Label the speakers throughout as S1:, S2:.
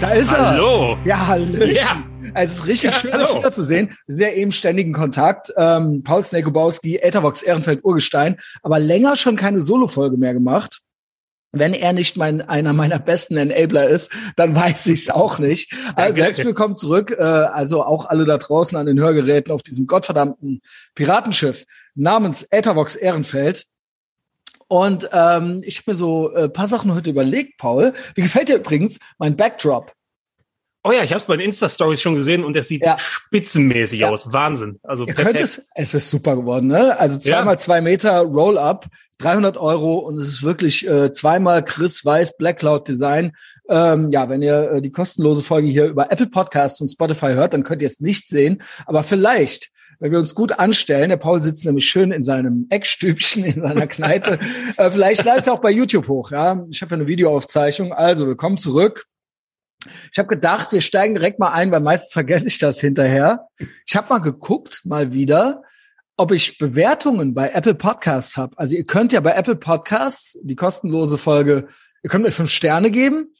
S1: Da ist er.
S2: Hallo.
S1: Ja, hallo.
S2: Ja.
S1: Also es ist richtig
S2: Ja,
S1: schön,
S2: hallo.
S1: dich wiederzusehen. Wir sind ja eben ständigen Kontakt. Ähm, Paul Snekobowski, Ethervox Ehrenfeld Urgestein, aber länger schon keine Solo-Folge mehr gemacht. Wenn er nicht mein, einer meiner besten Enabler ist, dann weiß ich es auch nicht. Also
S2: Danke.
S1: herzlich willkommen zurück. Äh, also auch alle da draußen an den Hörgeräten auf diesem gottverdammten Piratenschiff namens Ethervox Ehrenfeld. Und ähm, ich habe mir so äh, paar Sachen heute überlegt, Paul. Wie gefällt dir übrigens mein Backdrop?
S2: Oh ja, ich habe es bei den Insta-Stories schon gesehen und es sieht
S1: Ja.
S2: spitzenmäßig
S1: Ja.
S2: aus. Wahnsinn. Also
S1: Ihr
S2: perfekt.
S1: könnt es, es ist super geworden, ne? Also zweimal zwei Meter Roll-Up, 300 Euro und es ist wirklich äh, zweimal Chris Weiß Black Cloud Design. Ähm, ja, wenn ihr äh, die kostenlose Folge hier über Apple Podcasts und Spotify hört, dann könnt ihr es nicht sehen. Aber vielleicht, wenn wir uns gut anstellen, der Paul sitzt nämlich schön in seinem Eckstübchen in seiner Kneipe, äh, vielleicht ich es auch bei YouTube hoch. Ja, ich habe ja eine Videoaufzeichnung. Also willkommen zurück. Ich habe gedacht, wir steigen direkt mal ein, weil meistens vergesse ich das hinterher. Ich habe mal geguckt, mal wieder, ob ich Bewertungen bei Apple Podcasts habe. Also ihr könnt ja bei Apple Podcasts die kostenlose Folge, ihr könnt mir fünf Sterne geben.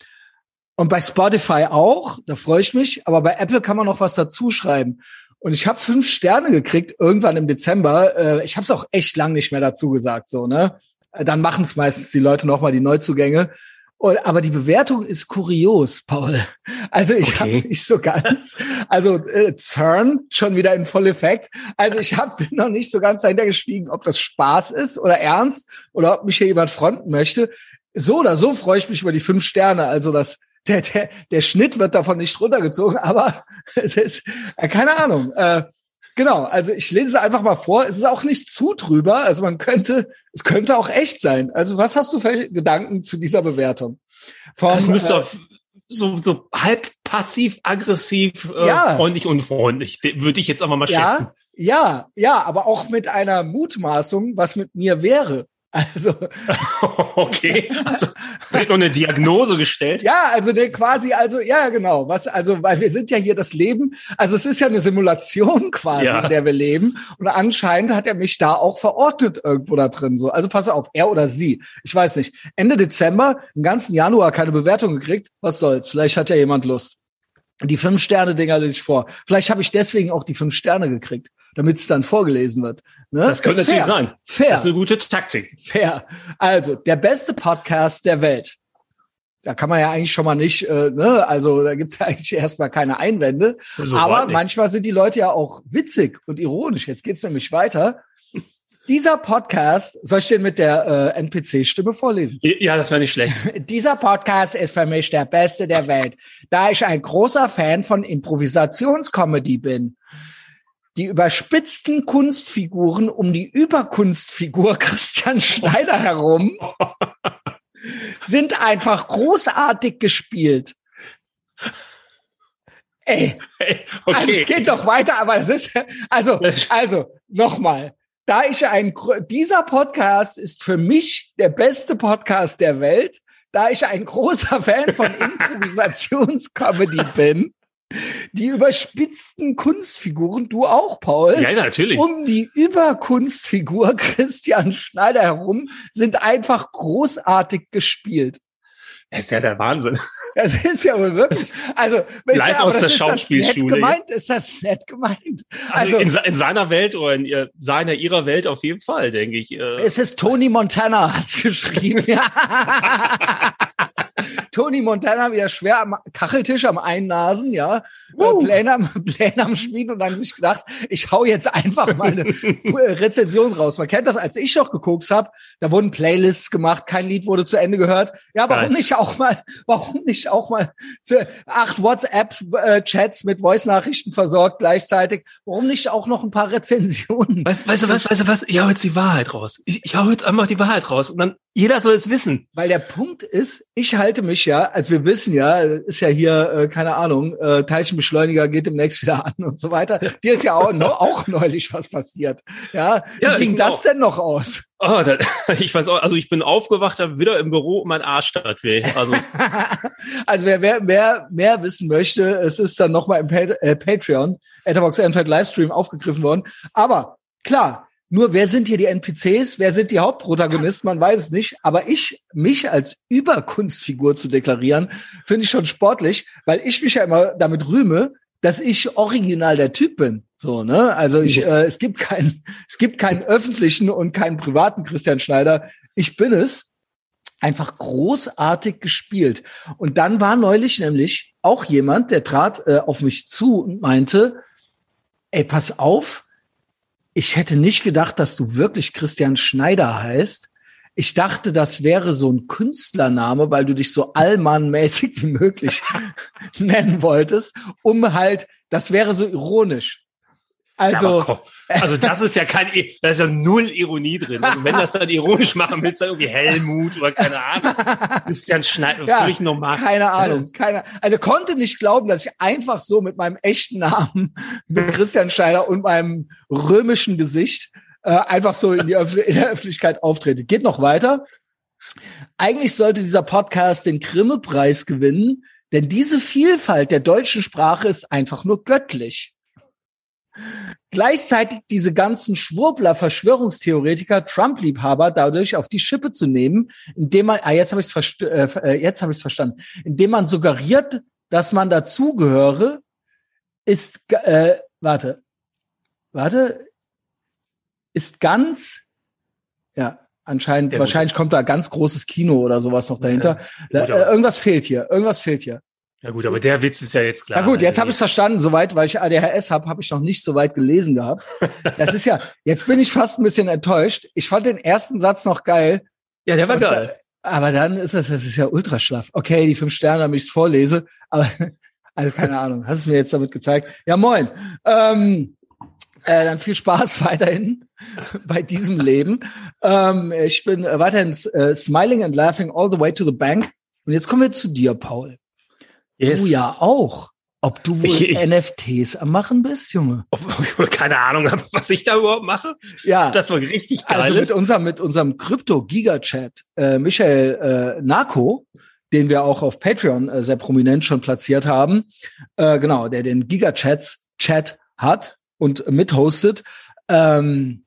S1: Und bei Spotify auch, da freue ich mich. Aber bei Apple kann man noch was dazu schreiben. Und ich habe fünf Sterne gekriegt irgendwann im Dezember. Äh, Ich habe es auch echt lang nicht mehr dazu gesagt, so ne. Dann machen es meistens die Leute noch mal die Neuzugänge. Und, aber die Bewertung ist kurios, Paul. Also ich
S2: Okay.
S1: habe nicht so ganz, also äh, CERN schon wieder in voll Effekt. Also ich hab, bin noch nicht so ganz dahinter gestiegen, ob das Spaß ist oder ernst oder ob mich hier jemand fronten möchte. So oder so freue ich mich über die fünf Sterne. Also das, der, der, der Schnitt wird davon nicht runtergezogen, aber es ist, äh, keine Ahnung. Äh, genau, also ich lese es einfach mal vor. Es ist auch nicht zu drüber. Also man könnte, es könnte auch echt sein. Also was hast du für Gedanken zu dieser Bewertung? Vom,
S2: Das müsste
S1: äh,
S2: so, so halb passiv, aggressiv, äh,
S1: Ja.
S2: freundlich, unfreundlich. De- Würde ich jetzt aber mal schätzen.
S1: Ja, ja, ja, aber auch mit einer Mutmaßung, was mit mir wäre. Also,
S2: okay. Also, wird noch eine Diagnose gestellt.
S1: ja, also der quasi, also, ja, genau, was, also, weil wir sind ja hier das Leben, also es ist ja eine Simulation quasi,
S2: Ja.
S1: in der wir leben. Und anscheinend hat er mich da auch verortet irgendwo da drin, so. Also pass auf, er oder sie. Ich weiß nicht. Ende Dezember, im ganzen Januar keine Bewertung gekriegt. Was soll's? Vielleicht hat ja jemand Lust. Die fünf Sterne Dinger lese ich vor. Vielleicht habe ich deswegen auch die fünf Sterne gekriegt, damit es dann vorgelesen wird. Ne?
S2: Das könnte
S1: Ist fair.
S2: natürlich sein.
S1: Fair.
S2: Das ist eine gute Taktik.
S1: Fair. Also, der beste Podcast der Welt. Da kann man ja eigentlich schon mal nicht, äh, ne, also da gibt's ja eigentlich erstmal keine Einwände.
S2: So
S1: Aber manchmal sind die Leute ja auch witzig und ironisch. Jetzt geht's nämlich weiter. Dieser Podcast, soll ich den mit der äh, NPC-Stimme vorlesen?
S2: Ja, das wäre nicht schlecht.
S1: Dieser Podcast ist für mich der beste der Welt, da ich ein großer Fan von Improvisationscomedy bin. Die überspitzten Kunstfiguren um die Überkunstfigur Christian Schneider herum sind einfach großartig gespielt. Ey,
S2: Hey,
S1: also
S2: okay.
S1: es geht noch weiter, aber es ist, also, also, nochmal. Da ich ein, dieser Podcast ist für mich der beste Podcast der Welt, da ich ein großer Fan von Improvisationscomedy bin. Die überspitzten Kunstfiguren, du auch, Paul,
S2: ja, natürlich.
S1: um die Überkunstfigur Christian Schneider herum sind einfach großartig gespielt.
S2: Das ist ja der Wahnsinn.
S1: Das ist ja wohl wirklich. Also,
S2: Live
S1: aber
S2: aus
S1: das
S2: der
S1: ist das nett
S2: Schauspielschule,
S1: gemeint? Ist das nett gemeint?
S2: Also,
S1: Also,
S2: in, in seiner Welt oder in ihr, seiner, ihrer Welt auf jeden Fall, denke ich. Äh,
S1: es ist Tony Montana, hat's geschrieben. Tony Montana wieder schwer am Kacheltisch am Einnasen, ja.
S2: Uh.
S1: Äh, Pläne, am, Pläne am Schmieden und dann sich gedacht, ich hau jetzt einfach mal eine Rezension raus. Man kennt das, als ich noch geguckt habe, da wurden Playlists gemacht, kein Lied wurde zu Ende gehört. Ja, warum
S2: Geil.
S1: nicht auch mal, warum nicht auch mal zu- acht WhatsApp-Chats mit Voice-Nachrichten versorgt gleichzeitig? Warum nicht auch noch ein paar Rezensionen?
S2: weißt, weißt du was, weißt du was? Ich hau jetzt die Wahrheit raus. Ich, ich hau jetzt einfach die Wahrheit raus. Und dann, jeder soll es wissen.
S1: Weil der Punkt ist, ich halte mich ja, also wir wissen ja, ist ja hier, äh, keine Ahnung, äh, Teilchenbeschleuniger geht demnächst wieder an und so weiter. Dir ist ja auch, no, auch neulich was passiert. Ja,
S2: Ja,
S1: wie ging das
S2: auch.
S1: denn noch aus?
S2: Oh, da, ich weiß auch, also ich bin aufgewacht, hab wieder im Büro und mein Arsch tat weh. Also,
S1: also wer, wer mehr, mehr wissen möchte, es ist dann nochmal im pa äh, Patreon, Etherbox Enfeld Livestream aufgegriffen worden. Aber klar, Nur wer sind hier die NPCs? Wer sind die Hauptprotagonisten? Man weiß es nicht. Aber ich, mich als Überkunstfigur zu deklarieren, finde ich schon sportlich, weil ich mich ja immer damit rühme, dass ich original der Typ bin. So, ne? Also ich, äh, es gibt keinen, es gibt keinen öffentlichen und keinen privaten Christian Schneider. Ich bin es. Einfach großartig gespielt. Und dann war neulich nämlich auch jemand, der trat äh, auf mich zu und meinte, ey, pass auf, ich hätte nicht gedacht, dass du wirklich Christian Schneider heißt. Ich dachte, das wäre so ein Künstlername, weil du dich so allmannmäßig wie möglich nennen wolltest, um halt, das wäre so ironisch. Also,
S2: ja, also das ist ja kein, da ist ja null Ironie drin. Also wenn das dann ironisch machen willst, dann irgendwie Helmut oder keine Ahnung. Christian Schneider,
S1: ja, völlig normal. Keine Ahnung, keine, also konnte nicht glauben, dass ich einfach so mit meinem echten Namen, mit Christian Schneider und meinem römischen Gesicht äh, einfach so in, die in der Öffentlichkeit auftrete. Geht noch weiter. Eigentlich sollte dieser Podcast den Grimme-Preis gewinnen, denn diese Vielfalt der deutschen Sprache ist einfach nur göttlich gleichzeitig diese ganzen Schwurbler, Verschwörungstheoretiker, Trump-Liebhaber dadurch auf die Schippe zu nehmen, indem man, ah, jetzt habe ich es äh, äh, jetzt habe ich verstanden, indem man suggeriert, dass man dazugehöre, ist, äh, warte, warte, ist ganz, ja, anscheinend, ja, wahrscheinlich kommt da ganz großes Kino oder sowas noch dahinter. Ja, äh, irgendwas fehlt hier, irgendwas fehlt hier.
S2: Ja gut, aber der Witz ist ja jetzt klar.
S1: Na gut, jetzt habe ich verstanden. Soweit, weil ich ADHS habe, habe ich noch nicht so weit gelesen gehabt. Das ist ja, jetzt bin ich fast ein bisschen enttäuscht. Ich fand den ersten Satz noch geil.
S2: Ja, der war geil.
S1: Da, aber dann ist das, das ist ja ultra schlaff. Okay, die fünf Sterne, damit ich es vorlese. Aber, also keine Ahnung, hast du mir jetzt damit gezeigt. Ja, moin. Ähm, äh, dann viel Spaß weiterhin bei diesem Leben. Ähm, ich bin weiterhin äh, smiling and laughing all the way to the bank. Und jetzt kommen wir zu dir, Paul. Yes. Du ja auch. Ob du wohl ich, ich, NFTs am machen bist, Junge?
S2: Keine Ahnung, was ich da überhaupt mache.
S1: Ja.
S2: Das war richtig geil.
S1: Also mit unserem, mit unserem Krypto-Giga-Chat, äh, Michael äh, Narko, den wir auch auf Patreon äh, sehr prominent schon platziert haben, äh, genau, der den Giga-Chats Chat hat und mithostet. Ähm,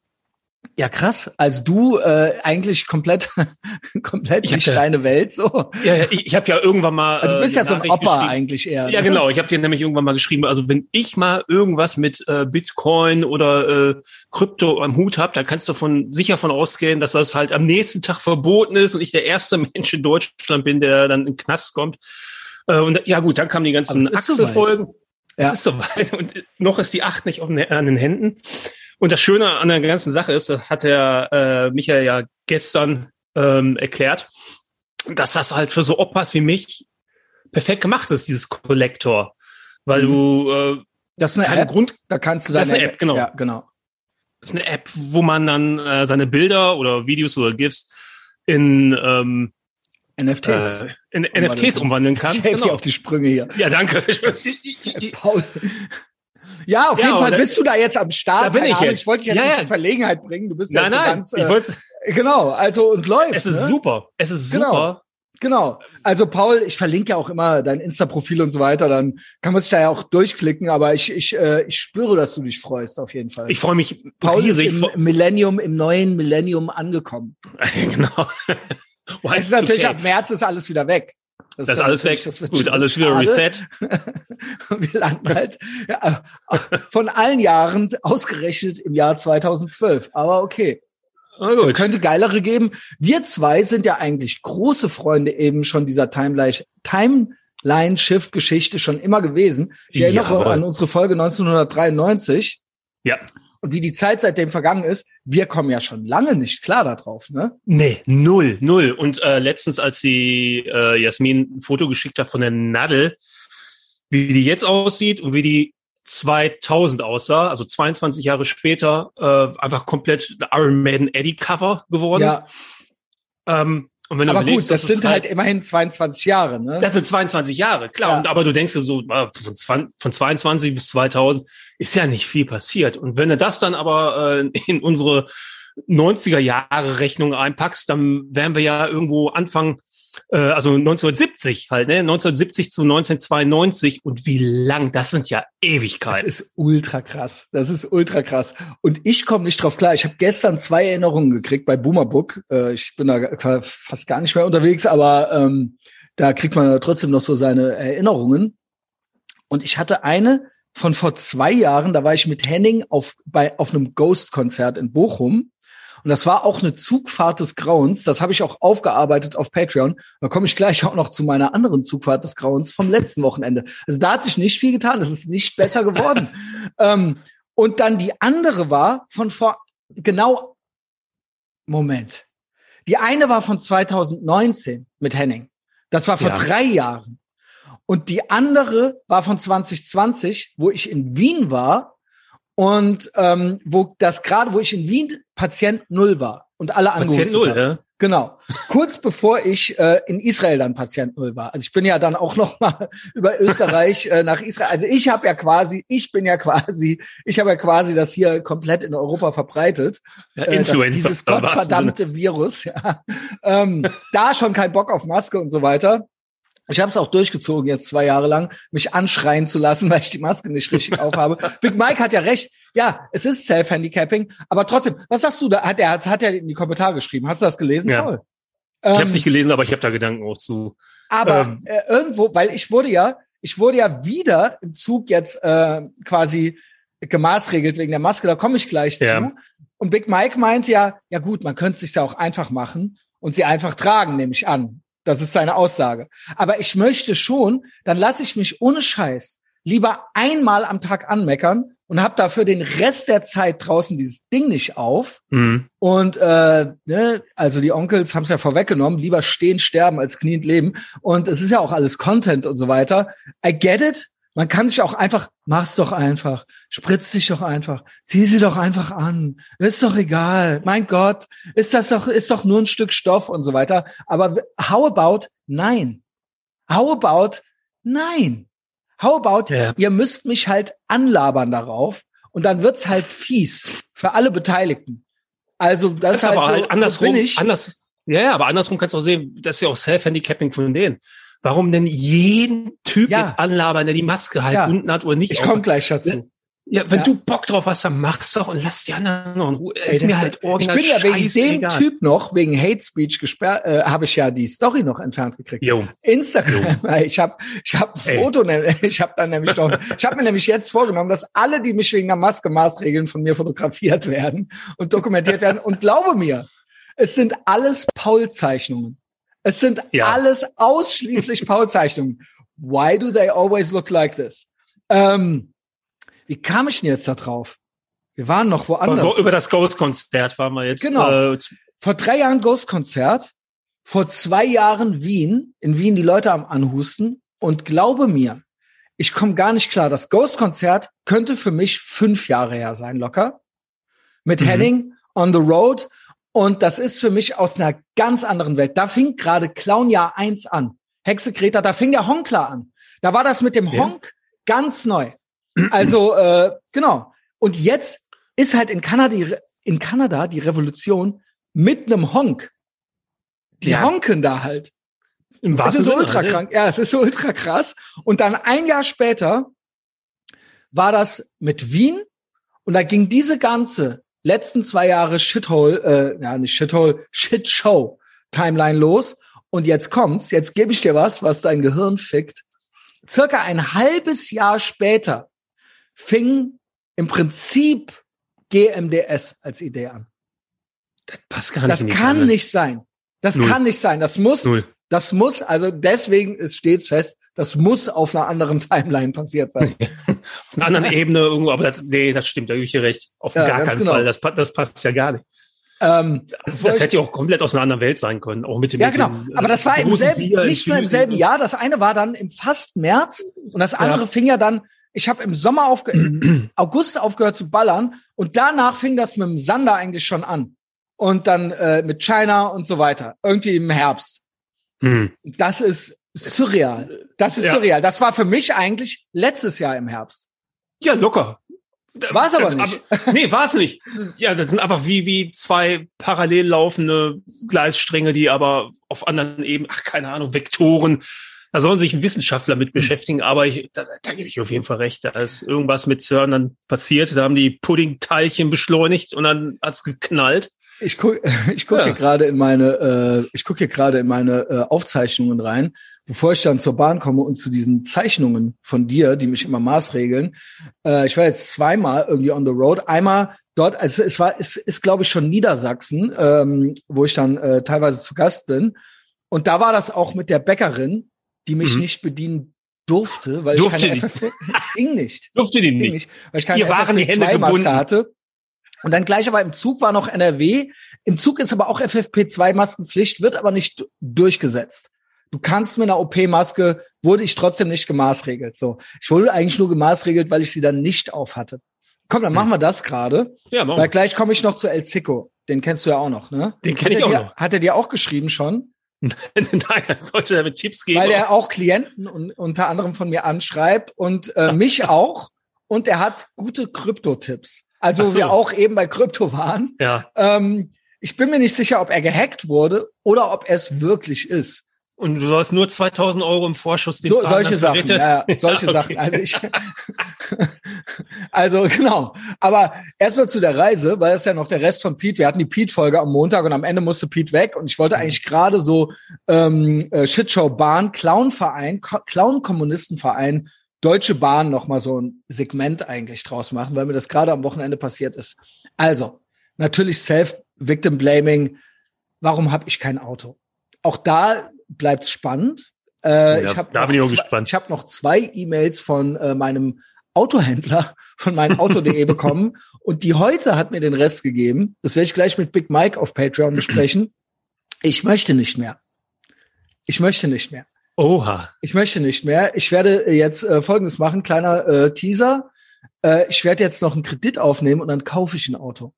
S1: ja, krass. Also du äh, eigentlich komplett, komplett ich nicht ja, deine Welt so.
S2: Ja, ja ich, ich habe ja irgendwann mal.
S1: Also du bist äh, ja so ein Opa eigentlich eher.
S2: Ja, ne? genau. Ich habe dir nämlich irgendwann mal geschrieben. Also wenn ich mal irgendwas mit äh, Bitcoin oder äh, Krypto am Hut habe, dann kannst du von sicher von ausgehen, dass das halt am nächsten Tag verboten ist und ich der erste Mensch in Deutschland bin, der dann in den Knast kommt. Äh, und ja gut, dann kamen die ganzen Achselfolgen. So ja. Es ist soweit und noch ist die Acht nicht auf, an den Händen. Und das Schöne an der ganzen Sache ist, das hat der äh, Michael ja gestern ähm, erklärt, dass das halt für so Opas wie mich perfekt gemacht ist, dieses Collector. Weil mhm. du äh,
S1: das ist eine App, Grund, da kannst du
S2: deine, das ist eine App, genau.
S1: Ja, genau.
S2: Das ist eine App, wo man dann äh, seine Bilder oder Videos oder GIFs in ähm,
S1: NFTs.
S2: Äh, in NFTs umwandeln kann.
S1: Ich helfe genau. auf die Sprünge hier.
S2: Ja, danke.
S1: Paul, ja, auf ja, jeden Fall bist du da jetzt am Start.
S2: Da bin ich
S1: jetzt. Ich wollte dich jetzt
S2: ja,
S1: nicht in Verlegenheit bringen. Du bist nein,
S2: ja
S1: nein,
S2: ganz, äh, ich wollte
S1: genau, also und läuft.
S2: Es ist
S1: ne?
S2: super. Es ist genau. super.
S1: Genau. Also Paul, ich verlinke ja auch immer dein Insta-Profil und so weiter, dann kann man sich da ja auch durchklicken, aber ich, ich, äh, ich spüre, dass du dich freust, auf jeden Fall.
S2: Ich freue mich
S1: Paul riesig. ist im Millennium, im neuen Millennium angekommen.
S2: genau.
S1: es ist natürlich ab März ist alles wieder weg.
S2: Das, das ist alles weg. Das wird Gut, alles wieder reset.
S1: wir landen halt ja, von allen Jahren ausgerechnet im Jahr 2012. Aber okay. Es könnte geilere geben. Wir zwei sind ja eigentlich große Freunde eben schon dieser Timeline, Timeline-Shift-Geschichte schon immer gewesen. Ich erinnere ja, an unsere Folge 1993.
S2: Ja
S1: und wie die Zeit seitdem vergangen ist, wir kommen ja schon lange nicht klar darauf, ne?
S2: Nee, null, null. Und äh, letztens, als die äh, Jasmin ein Foto geschickt hat von der Nadel, wie die jetzt aussieht und wie die 2000 aussah, also 22 Jahre später, äh, einfach komplett Iron Maiden Eddie Cover geworden.
S1: Ja.
S2: Ähm,
S1: und wenn du aber gut, das sind halt, halt, immerhin 22 Jahre, ne?
S2: Das sind 22 Jahre, klar. Ja. Und, aber du denkst dir so, ah, von, von 22 bis 2000 ist ja nicht viel passiert. Und wenn du das dann aber äh, in unsere 90er Jahre Rechnung einpackst, dann wären wir ja irgendwo Anfang äh, also 1970 halt, ne? 1970 zu 1992 und wie lang, das sind ja Ewigkeiten.
S1: Das ist ultra krass. Das ist ultra krass. Und ich komme nicht drauf klar. Ich habe gestern zwei Erinnerungen gekriegt bei Boomerbook. Äh, ich bin da fast gar nicht mehr unterwegs, aber ähm, da kriegt man trotzdem noch so seine Erinnerungen. Und ich hatte eine von vor zwei Jahren, da war ich mit Henning auf, bei, auf einem Ghost-Konzert in Bochum. Und das war auch eine Zugfahrt des Grauens. Das habe ich auch aufgearbeitet auf Patreon. Da komme ich gleich auch noch zu meiner anderen Zugfahrt des Grauens vom letzten Wochenende. Also da hat sich nicht viel getan. Es ist nicht besser geworden. ähm, und dann die andere war von vor genau Moment. Die eine war von 2019 mit Henning. Das war vor ja. drei Jahren. Und die andere war von 2020, wo ich in Wien war und ähm, wo das gerade, wo ich in Wien Patient Null war und alle Patient Null, ja? Genau. Kurz bevor ich äh, in Israel dann Patient Null war. Also ich bin ja dann auch noch mal über Österreich äh, nach Israel. Also ich habe ja quasi, ich bin ja quasi, ich habe ja quasi das hier komplett in Europa verbreitet. Ja, äh, Influencer, dieses gottverdammte Virus. Ja. Ähm, da schon kein Bock auf Maske und so weiter. Ich habe es auch durchgezogen jetzt zwei Jahre lang, mich anschreien zu lassen, weil ich die Maske nicht richtig aufhabe. Big Mike hat ja recht. Ja, es ist Self-Handicapping, aber trotzdem, was sagst du da? Hat er hat, er in die Kommentare geschrieben. Hast du das gelesen?
S2: Ja. Paul? Ich ähm, habe es nicht gelesen, aber ich habe da Gedanken auch zu.
S1: Aber ähm, äh, irgendwo, weil ich wurde ja, ich wurde ja wieder im Zug jetzt äh, quasi gemaßregelt wegen der Maske. Da komme ich gleich ja. zu. Und Big Mike meint ja, ja gut, man könnte es sich ja auch einfach machen und sie einfach tragen, nehme ich an. Das ist seine Aussage. Aber ich möchte schon, dann lasse ich mich ohne Scheiß lieber einmal am Tag anmeckern und habe dafür den Rest der Zeit draußen dieses Ding nicht auf. Mhm. Und äh, ne, also die Onkels haben es ja vorweggenommen, lieber stehen, sterben als kniend leben. Und es ist ja auch alles Content und so weiter. I get it. Man kann sich auch einfach, mach's doch einfach, spritz dich doch einfach, zieh sie doch einfach an, ist doch egal, mein Gott, ist das doch, ist doch nur ein Stück Stoff und so weiter. Aber how about nein? How about nein? How about yeah. ihr müsst mich halt anlabern darauf und dann wird's halt fies für alle Beteiligten. Also das, das ist halt aber so, halt
S2: andersrum, bin ich. Anders, ja, ja, aber andersrum kannst du auch sehen, das ist ja auch Self-Handicapping von denen. Warum denn jeden Typ ja. jetzt anlabern, der die Maske halt ja. unten hat oder nicht?
S1: Ich komme gleich dazu.
S2: Ja, wenn ja. du Bock drauf hast, dann mach's doch und lass die anderen noch in Ruhe. Ey, ist mir halt
S1: original Ich bin ja wegen dem egal. Typ noch, wegen Hate Speech gesperrt, äh, habe ich ja die Story noch entfernt gekriegt. Jo. Instagram, jo. ich habe ich hab ein Foto, ne, ich habe dann nämlich noch, ich habe mir nämlich jetzt vorgenommen, dass alle, die mich wegen der Maske Maßregeln von mir fotografiert werden und dokumentiert werden und glaube mir, es sind alles Paul-Zeichnungen. Es sind ja. alles ausschließlich Paul-Zeichnungen. Why do they always look like this? Ähm, wie kam ich denn jetzt da drauf? Wir waren noch woanders.
S2: Über das Ghost-Konzert waren wir jetzt.
S1: Genau. Äh, vor drei Jahren Ghost-Konzert, vor zwei Jahren Wien, in Wien die Leute am Anhusten. Und glaube mir, ich komme gar nicht klar. Das Ghost-Konzert könnte für mich fünf Jahre her sein, locker. Mit mhm. Henning on the road. Und das ist für mich aus einer ganz anderen Welt. Da fing gerade Clownjahr 1 an. Hexe Greta, da fing der Honkler an. Da war das mit dem ja. Honk ganz neu. Also, äh, genau. Und jetzt ist halt in Kanada, in Kanada die Revolution mit einem Honk. Die ja. honken da halt. Im es ist so ultra krank. Ja, es ist so ultra krass. Und dann ein Jahr später war das mit Wien und da ging diese ganze letzten zwei Jahre Shithole, äh, ja nicht Shithole, Shitshow Timeline los. Und jetzt kommt's, jetzt gebe ich dir was, was dein Gehirn fickt. Circa ein halbes Jahr später fing im Prinzip GMDS als Idee an. Das passt gar nicht. Das kann nicht sein. Das Null. kann nicht sein. Das muss, Null. das muss, also deswegen ist stets fest, das muss auf einer anderen Timeline passiert sein.
S2: auf einer anderen Ebene irgendwo, aber das, nee, das stimmt, da gebe ich dir recht. Auf ja, gar keinen genau. Fall. Das, das passt ja gar nicht. Ähm, das, das hätte ja auch komplett aus einer anderen Welt sein können, auch mit dem.
S1: Ja, genau.
S2: Dem,
S1: aber das war im selben, nicht nur im selben Jahr. Das eine war dann im fast März und das andere ja. fing ja dann. Ich habe im Sommer aufge August aufgehört zu ballern und danach fing das mit dem Sander eigentlich schon an und dann äh, mit China und so weiter. Irgendwie im Herbst. Mhm. Das ist surreal. Das ist ja. surreal. Das war für mich eigentlich letztes Jahr im Herbst.
S2: Ja, locker.
S1: War es aber nicht.
S2: Aber, nee, war es nicht. Ja, das sind einfach wie, wie zwei parallel laufende Gleisstränge, die aber auf anderen Ebenen, ach, keine Ahnung, Vektoren. Da sollen sich Wissenschaftler mit hm. beschäftigen, aber ich, da, da gebe ich auf jeden Fall recht. Da ist irgendwas mit CERN dann passiert. Da haben die Puddingteilchen beschleunigt und dann hat's geknallt.
S1: Ich gucke ich guck ja. hier gerade in meine, äh, ich gucke hier gerade in meine äh, Aufzeichnungen rein, bevor ich dann zur Bahn komme und zu diesen Zeichnungen von dir, die mich immer maßregeln. Äh, ich war jetzt zweimal irgendwie on the road. Einmal dort, also es war, es ist glaube ich schon Niedersachsen, ähm, wo ich dann äh, teilweise zu Gast bin. Und da war das auch mit der Bäckerin, die mich mhm. nicht bedienen durfte, weil durfte ich keine FFP, es ging nicht.
S2: Durfte die nicht. nicht.
S1: Weil ich keine Hier waren die Hände gebunden. hatte. Und dann gleich aber im Zug war noch NRW. Im Zug ist aber auch FFP2-Maskenpflicht, wird aber nicht durchgesetzt. Du kannst mit einer OP-Maske, wurde ich trotzdem nicht gemaßregelt. So, ich wurde eigentlich nur gemaßregelt, weil ich sie dann nicht auf hatte. Komm, dann hm. machen wir das gerade. Ja, machen Weil gleich komme ich noch zu El Zico. Den kennst du ja auch noch, ne?
S2: Den kenne ich auch
S1: dir,
S2: noch.
S1: Hat er dir auch geschrieben schon?
S2: Nein, er sollte damit Tipps geben.
S1: Weil er auch Klienten un unter anderem von mir anschreibt und äh, mich auch. Und er hat gute Krypto-Tipps. Also so. wir auch eben bei Krypto waren.
S2: Ja.
S1: Ähm, ich bin mir nicht sicher, ob er gehackt wurde oder ob er es wirklich ist.
S2: Und du hast nur 2000 Euro im Vorschuss
S1: den so, Solche Sachen, ja, solche ja, okay. Sachen. Also, ich, also genau. Aber erstmal zu der Reise, weil es ja noch der Rest von Pete. Wir hatten die Pete-Folge am Montag und am Ende musste Pete weg. Und ich wollte mhm. eigentlich gerade so ähm, äh, Shitshow Bahn, Clown-Verein, Clown-Kommunistenverein Deutsche Bahn noch mal so ein Segment eigentlich draus machen, weil mir das gerade am Wochenende passiert ist. Also, natürlich Self-Victim-Blaming. Warum habe ich kein Auto? Auch da bleibt spannend. Äh, ja, ich habe noch, ich hab noch zwei E-Mails von äh, meinem Autohändler von meinem Auto.de bekommen und die heute hat mir den Rest gegeben. Das werde ich gleich mit Big Mike auf Patreon besprechen. Ich möchte nicht mehr. Ich möchte nicht mehr.
S2: Oha.
S1: Ich möchte nicht mehr. Ich werde jetzt äh, Folgendes machen, kleiner äh, Teaser. Äh, ich werde jetzt noch einen Kredit aufnehmen und dann kaufe ich ein Auto.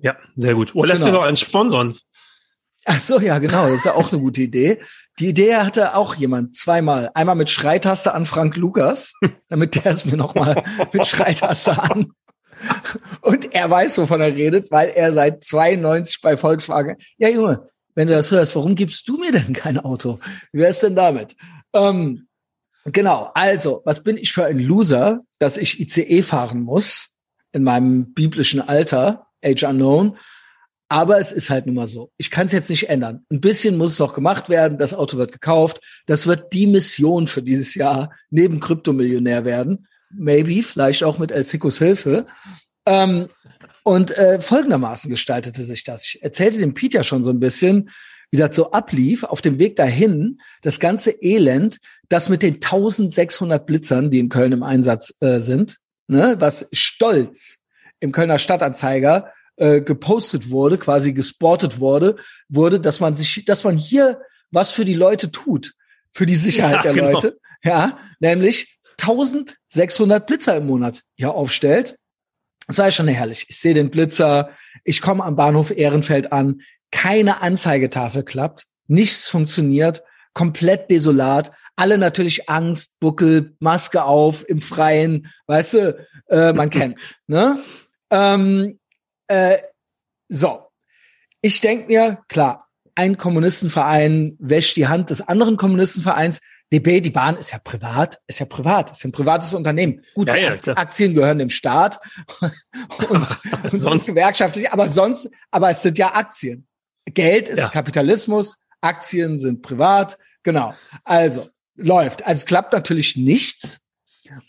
S2: Ja, sehr gut. Oder lässt genau. du noch einen Sponsoren?
S1: Ach so, ja, genau. Das ist ja auch eine gute Idee. Die Idee hatte auch jemand zweimal. Einmal mit Schreitaste an Frank Lukas, damit der es mir nochmal mit Schreitaste an. Und er weiß, wovon er redet, weil er seit 92 bei Volkswagen. Ja, Junge, wenn du das hörst, warum gibst du mir denn kein Auto? Wie wär's denn damit? Ähm, genau, also, was bin ich für ein Loser, dass ich ICE fahren muss in meinem biblischen Alter, age unknown. Aber es ist halt nun mal so. Ich kann es jetzt nicht ändern. Ein bisschen muss es noch gemacht werden. Das Auto wird gekauft. Das wird die Mission für dieses Jahr neben Kryptomillionär werden. Maybe, vielleicht auch mit El Sicos Hilfe. Ähm, und äh, folgendermaßen gestaltete sich das. Ich erzählte dem Pete ja schon so ein bisschen, wie das so ablief. Auf dem Weg dahin, das ganze Elend, das mit den 1600 Blitzern, die in Köln im Einsatz äh, sind, ne, was stolz im Kölner Stadtanzeiger äh, gepostet wurde, quasi gesportet wurde, wurde, dass man sich, dass man hier was für die Leute tut, für die Sicherheit ja, der genau. Leute, ja, nämlich 1600 Blitzer im Monat hier aufstellt das war schon herrlich. Ich sehe den Blitzer, ich komme am Bahnhof Ehrenfeld an, keine Anzeigetafel klappt, nichts funktioniert, komplett desolat, alle natürlich Angst, Buckel, Maske auf, im Freien, weißt du, äh, man kennt's. Ne? Ähm, äh, so, ich denk mir, klar, ein Kommunistenverein wäscht die Hand des anderen Kommunistenvereins, DB, die Bahn ist ja privat, ist ja privat, ist ein privates Unternehmen. Gut, ja, ja, Aktien gehören dem Staat und, und sonst gewerkschaftlich, aber sonst, aber es sind ja Aktien. Geld ist ja. Kapitalismus, Aktien sind privat, genau. Also läuft. Also es klappt natürlich nichts.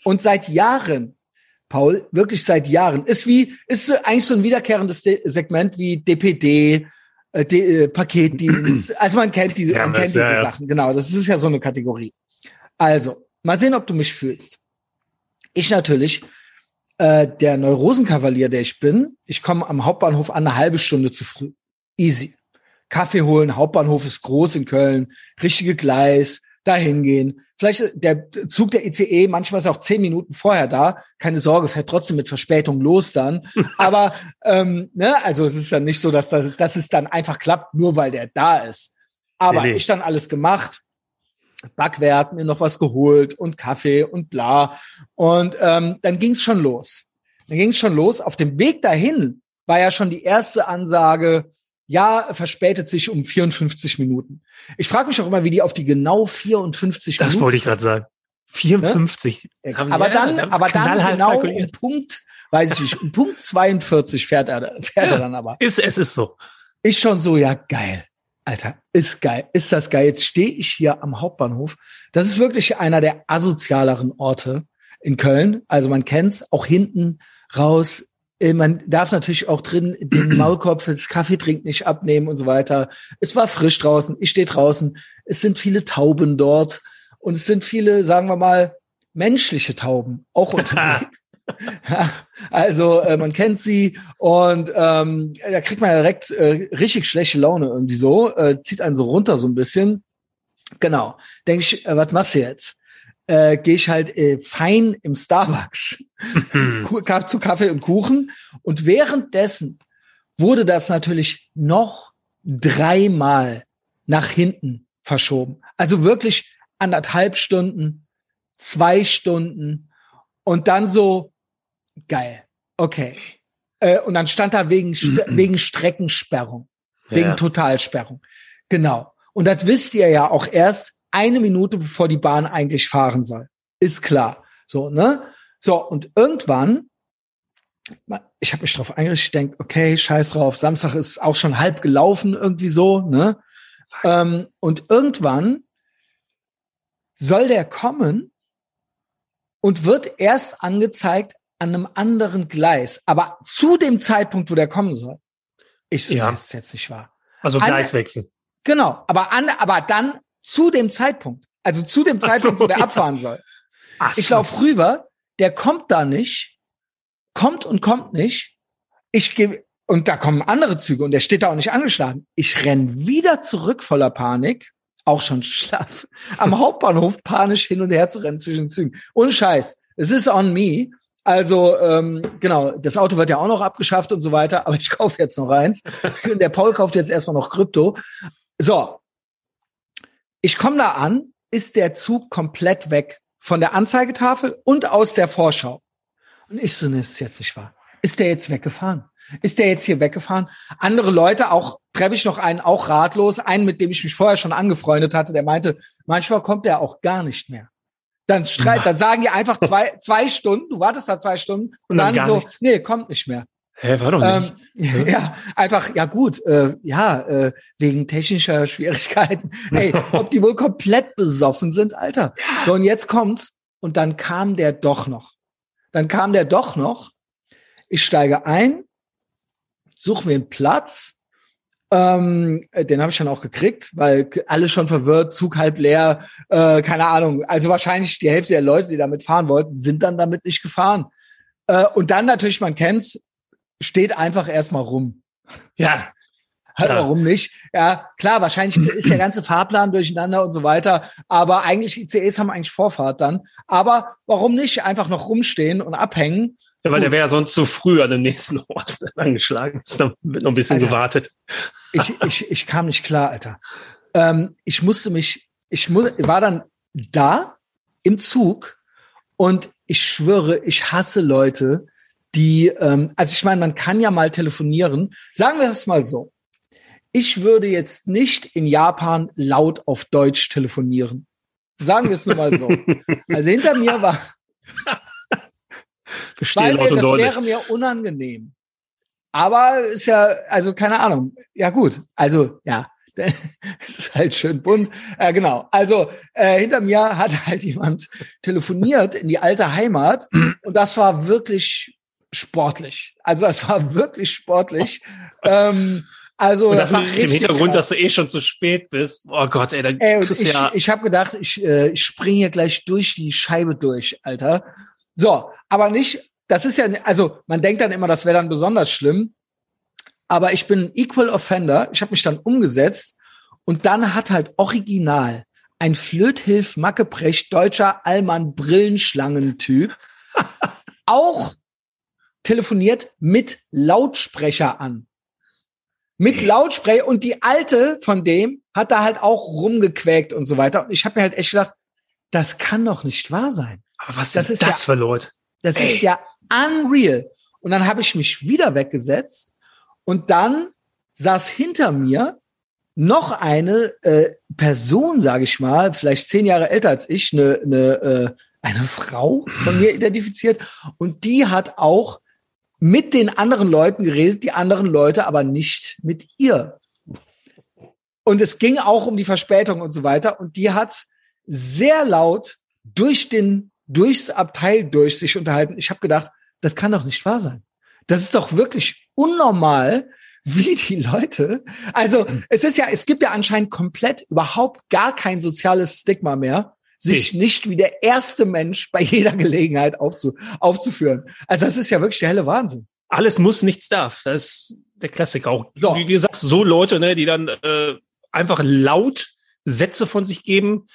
S1: Und seit Jahren, Paul, wirklich seit Jahren, ist wie, ist eigentlich so ein wiederkehrendes Segment wie DPD, äh, äh, Paketdienst. Also man kennt diese, ja, man kennt diese ja, Sachen. Genau, das ist ja so eine Kategorie. Also, mal sehen, ob du mich fühlst. Ich natürlich, äh, der Neurosenkavalier, der ich bin, ich komme am Hauptbahnhof an eine halbe Stunde zu früh. Easy. Kaffee holen, Hauptbahnhof ist groß in Köln, richtige Gleis, dahin gehen. Vielleicht der Zug der ICE, manchmal ist er auch zehn Minuten vorher da. Keine Sorge, fährt trotzdem mit Verspätung los dann. Aber ähm, ne, also es ist ja nicht so, dass, das, dass es dann einfach klappt, nur weil der da ist. Aber nee, nee. ich dann alles gemacht, Backwert, mir noch was geholt und Kaffee und bla. Und ähm, dann ging's schon los. Dann ging es schon los. Auf dem Weg dahin war ja schon die erste Ansage, ja, verspätet sich um 54 Minuten. Ich frage mich auch immer, wie die auf die genau 54
S2: das
S1: Minuten.
S2: Das wollte ich gerade sagen. 54.
S1: Ne? Aber ja, dann, aber dann genau um Punkt, weiß ich nicht, um Punkt 42 fährt er, fährt ja, er dann aber.
S2: Ist, es ist so.
S1: Ist schon so, ja, geil. Alter, ist geil. Ist das geil. Jetzt stehe ich hier am Hauptbahnhof. Das ist wirklich einer der asozialeren Orte in Köln. Also man kennt's, auch hinten raus. Äh, man darf natürlich auch drin den Maulkorb fürs Kaffeetrink nicht abnehmen und so weiter. Es war frisch draußen. Ich stehe draußen. Es sind viele Tauben dort. Und es sind viele, sagen wir mal, menschliche Tauben auch unterwegs. also äh, man kennt sie und ähm, da kriegt man direkt äh, richtig schlechte Laune irgendwie so, äh, zieht einen so runter so ein bisschen. Genau. Denke ich, äh, was machst du jetzt? Äh, Gehe ich halt äh, fein im Starbucks zu Kaffee und Kuchen. Und währenddessen wurde das natürlich noch dreimal nach hinten verschoben. Also wirklich anderthalb Stunden, zwei Stunden und dann so, geil, okay. Äh, und dann stand da wegen, wegen Streckensperrung, wegen ja. Totalsperrung. Genau. Und das wisst ihr ja auch erst eine Minute, bevor die Bahn eigentlich fahren soll. Ist klar. So, ne? So, und irgendwann, ich habe mich drauf eingerichtet, ich denk, okay, scheiß drauf, Samstag ist auch schon halb gelaufen, irgendwie so, ne? Ähm, und irgendwann soll der kommen und wird erst angezeigt an einem anderen Gleis, aber zu dem Zeitpunkt, wo der kommen soll. Ich so, ja. das ist jetzt nicht wahr.
S2: Also Gleiswechsel.
S1: genau, aber an, aber dann zu dem Zeitpunkt, also zu dem Zeitpunkt, so, wo der ja. abfahren soll. Ach ich laufe rüber, der kommt da nicht, kommt und kommt nicht. Ich gehe und da kommen andere Züge und der steht da auch nicht angeschlagen. Ich renn wieder zurück voller Panik auch schon schlaff, am Hauptbahnhof panisch hin und her zu rennen zwischen Zügen. Und Scheiß, es ist on me. Also ähm, genau, das Auto wird ja auch noch abgeschafft und so weiter, aber ich kaufe jetzt noch eins. Der Paul kauft jetzt erstmal noch Krypto. So, ich komme da an, ist der Zug komplett weg von der Anzeigetafel und aus der Vorschau. Und ich so, ne, ist jetzt nicht wahr. Ist der jetzt weggefahren? Ist der jetzt hier weggefahren? Andere Leute, auch treffe ich noch einen, auch ratlos, einen, mit dem ich mich vorher schon angefreundet hatte, der meinte, manchmal kommt der auch gar nicht mehr. Dann streit, dann sagen die einfach zwei, zwei Stunden, du wartest da zwei Stunden und, und dann, dann so, nichts. nee, kommt nicht mehr.
S2: Hä, war doch nicht.
S1: Ähm, ja, einfach, ja gut, äh, ja, äh, wegen technischer Schwierigkeiten. Ey, ob die wohl komplett besoffen sind, Alter. Ja. So, und jetzt kommt's. Und dann kam der doch noch. Dann kam der doch noch. Ich steige ein, suche mir einen Platz. Ähm, den habe ich dann auch gekriegt, weil alle schon verwirrt, Zug halb leer, äh, keine Ahnung. Also wahrscheinlich die Hälfte der Leute, die damit fahren wollten, sind dann damit nicht gefahren. Äh, und dann natürlich, man kennt's, steht einfach erstmal rum.
S2: Ja.
S1: Halt, ja. warum nicht? Ja, klar, wahrscheinlich ist der ganze Fahrplan durcheinander und so weiter. Aber eigentlich ICEs haben eigentlich Vorfahrt dann. Aber warum nicht einfach noch rumstehen und abhängen?
S2: Ja, weil Gut. der wäre ja sonst zu früh an dem nächsten Ort angeschlagen. Ist dann wird noch ein bisschen Alter, gewartet.
S1: Ich, ich, ich kam nicht klar, Alter. Ähm, ich musste mich, ich mu war dann da im Zug und ich schwöre, ich hasse Leute, die, ähm, also ich meine, man kann ja mal telefonieren. Sagen wir es mal so. Ich würde jetzt nicht in Japan laut auf Deutsch telefonieren. Sagen wir es nur mal so. Also hinter mir war,
S2: Verstehe
S1: Weil mir, das wäre mir unangenehm. Aber ist ja, also keine Ahnung. Ja gut, also ja, es ist halt schön bunt. Äh, genau. Also äh, hinter mir hat halt jemand telefoniert in die alte Heimat und das war wirklich sportlich. Also das war wirklich sportlich. ähm, also
S2: und das, das war mit dem Hintergrund, krass. dass du eh schon zu spät bist. Oh Gott, ey, dann ey,
S1: ich, ja ich habe gedacht, ich, äh, ich springe hier gleich durch die Scheibe durch, Alter. So, aber nicht, das ist ja, also man denkt dann immer, das wäre dann besonders schlimm. Aber ich bin Equal Offender. Ich habe mich dann umgesetzt und dann hat halt original ein Flöthilf Mackeprecht deutscher Allmann Brillenschlangentyp auch telefoniert mit Lautsprecher an. Mit Lautsprecher und die alte von dem hat da halt auch rumgequäkt und so weiter. Und ich habe mir halt echt gedacht, das kann doch nicht wahr sein.
S2: Aber was das ist das ja, für Leute?
S1: Das Ey. ist ja unreal. Und dann habe ich mich wieder weggesetzt und dann saß hinter mir noch eine äh, Person, sage ich mal, vielleicht zehn Jahre älter als ich, eine, eine, äh, eine Frau von mir identifiziert. Und die hat auch mit den anderen Leuten geredet, die anderen Leute aber nicht mit ihr. Und es ging auch um die Verspätung und so weiter. Und die hat sehr laut durch den, durchs Abteil durch sich unterhalten. Ich habe gedacht, das kann doch nicht wahr sein. Das ist doch wirklich unnormal, wie die Leute. Also es ist ja, es gibt ja anscheinend komplett überhaupt gar kein soziales Stigma mehr, sich nee. nicht wie der erste Mensch bei jeder Gelegenheit aufzu, aufzuführen. Also das ist ja wirklich der helle Wahnsinn.
S2: Alles muss, nichts darf. Das ist der Klassiker auch. Wie, wie gesagt, so Leute, ne, die dann äh, einfach laut Sätze von sich geben,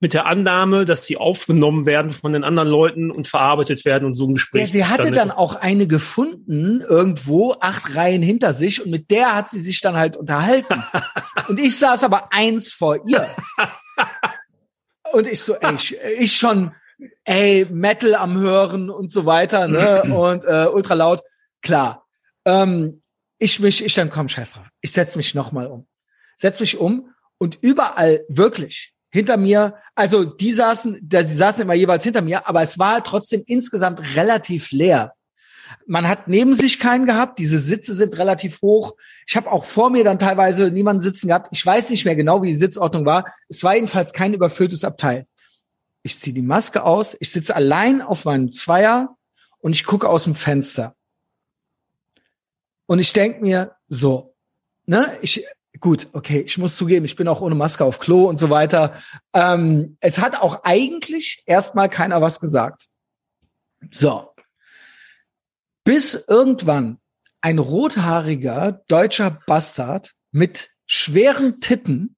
S2: mit der Annahme, dass sie aufgenommen werden von den anderen Leuten und verarbeitet werden und so ein Gespräch. Ja,
S1: sie hatte dann auch eine gefunden, irgendwo, acht Reihen hinter sich und mit der hat sie sich dann halt unterhalten. und ich saß aber eins vor ihr. und ich so, ey, ich, ich schon, ey, Metal am Hören und so weiter, ne, und äh, ultra laut. Klar. Ähm, ich mich, ich dann komm, scheiß drauf. Ich setz mich nochmal um. Setz mich um und überall, wirklich, hinter mir, also die saßen, die saßen immer jeweils hinter mir, aber es war trotzdem insgesamt relativ leer. Man hat neben sich keinen gehabt, diese Sitze sind relativ hoch. Ich habe auch vor mir dann teilweise niemanden sitzen gehabt. Ich weiß nicht mehr genau, wie die Sitzordnung war. Es war jedenfalls kein überfülltes Abteil. Ich ziehe die Maske aus, ich sitze allein auf meinem Zweier und ich gucke aus dem Fenster. Und ich denk mir, so, ne, ich, gut, okay, ich muss zugeben, ich bin auch ohne Maske auf Klo und so weiter. Ähm, es hat auch eigentlich erstmal keiner was gesagt. So. Bis irgendwann ein rothaariger deutscher Bastard mit schweren Titten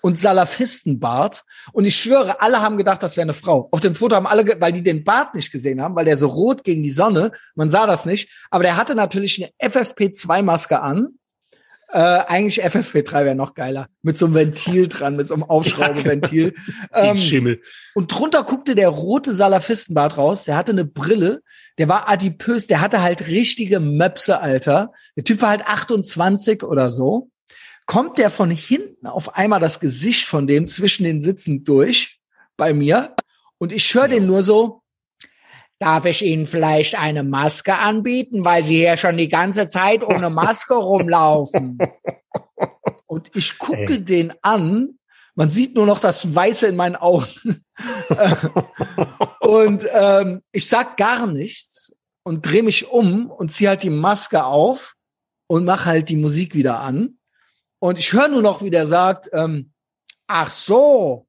S1: und Salafistenbart. Und ich schwöre, alle haben gedacht, das wäre eine Frau. Auf dem Foto haben alle, weil die den Bart nicht gesehen haben, weil der so rot gegen die Sonne, man sah das nicht. Aber der hatte natürlich eine FFP2-Maske an äh, eigentlich FFP3 wäre noch geiler. Mit so einem Ventil dran, mit so einem Aufschraubeventil. ähm,
S2: Schimmel.
S1: Und drunter guckte der rote Salafistenbart raus. Der hatte eine Brille. Der war adipös. Der hatte halt richtige Möpse, Alter. Der Typ war halt 28 oder so. Kommt der von hinten auf einmal das Gesicht von dem zwischen den Sitzen durch bei mir. Und ich höre den nur so, Darf ich Ihnen vielleicht eine Maske anbieten, weil Sie hier schon die ganze Zeit ohne Maske rumlaufen? Und ich gucke Ey. den an. Man sieht nur noch das Weiße in meinen Augen. und ähm, ich sag gar nichts und drehe mich um und ziehe halt die Maske auf und mache halt die Musik wieder an. Und ich höre nur noch, wie der sagt, ähm, ach so,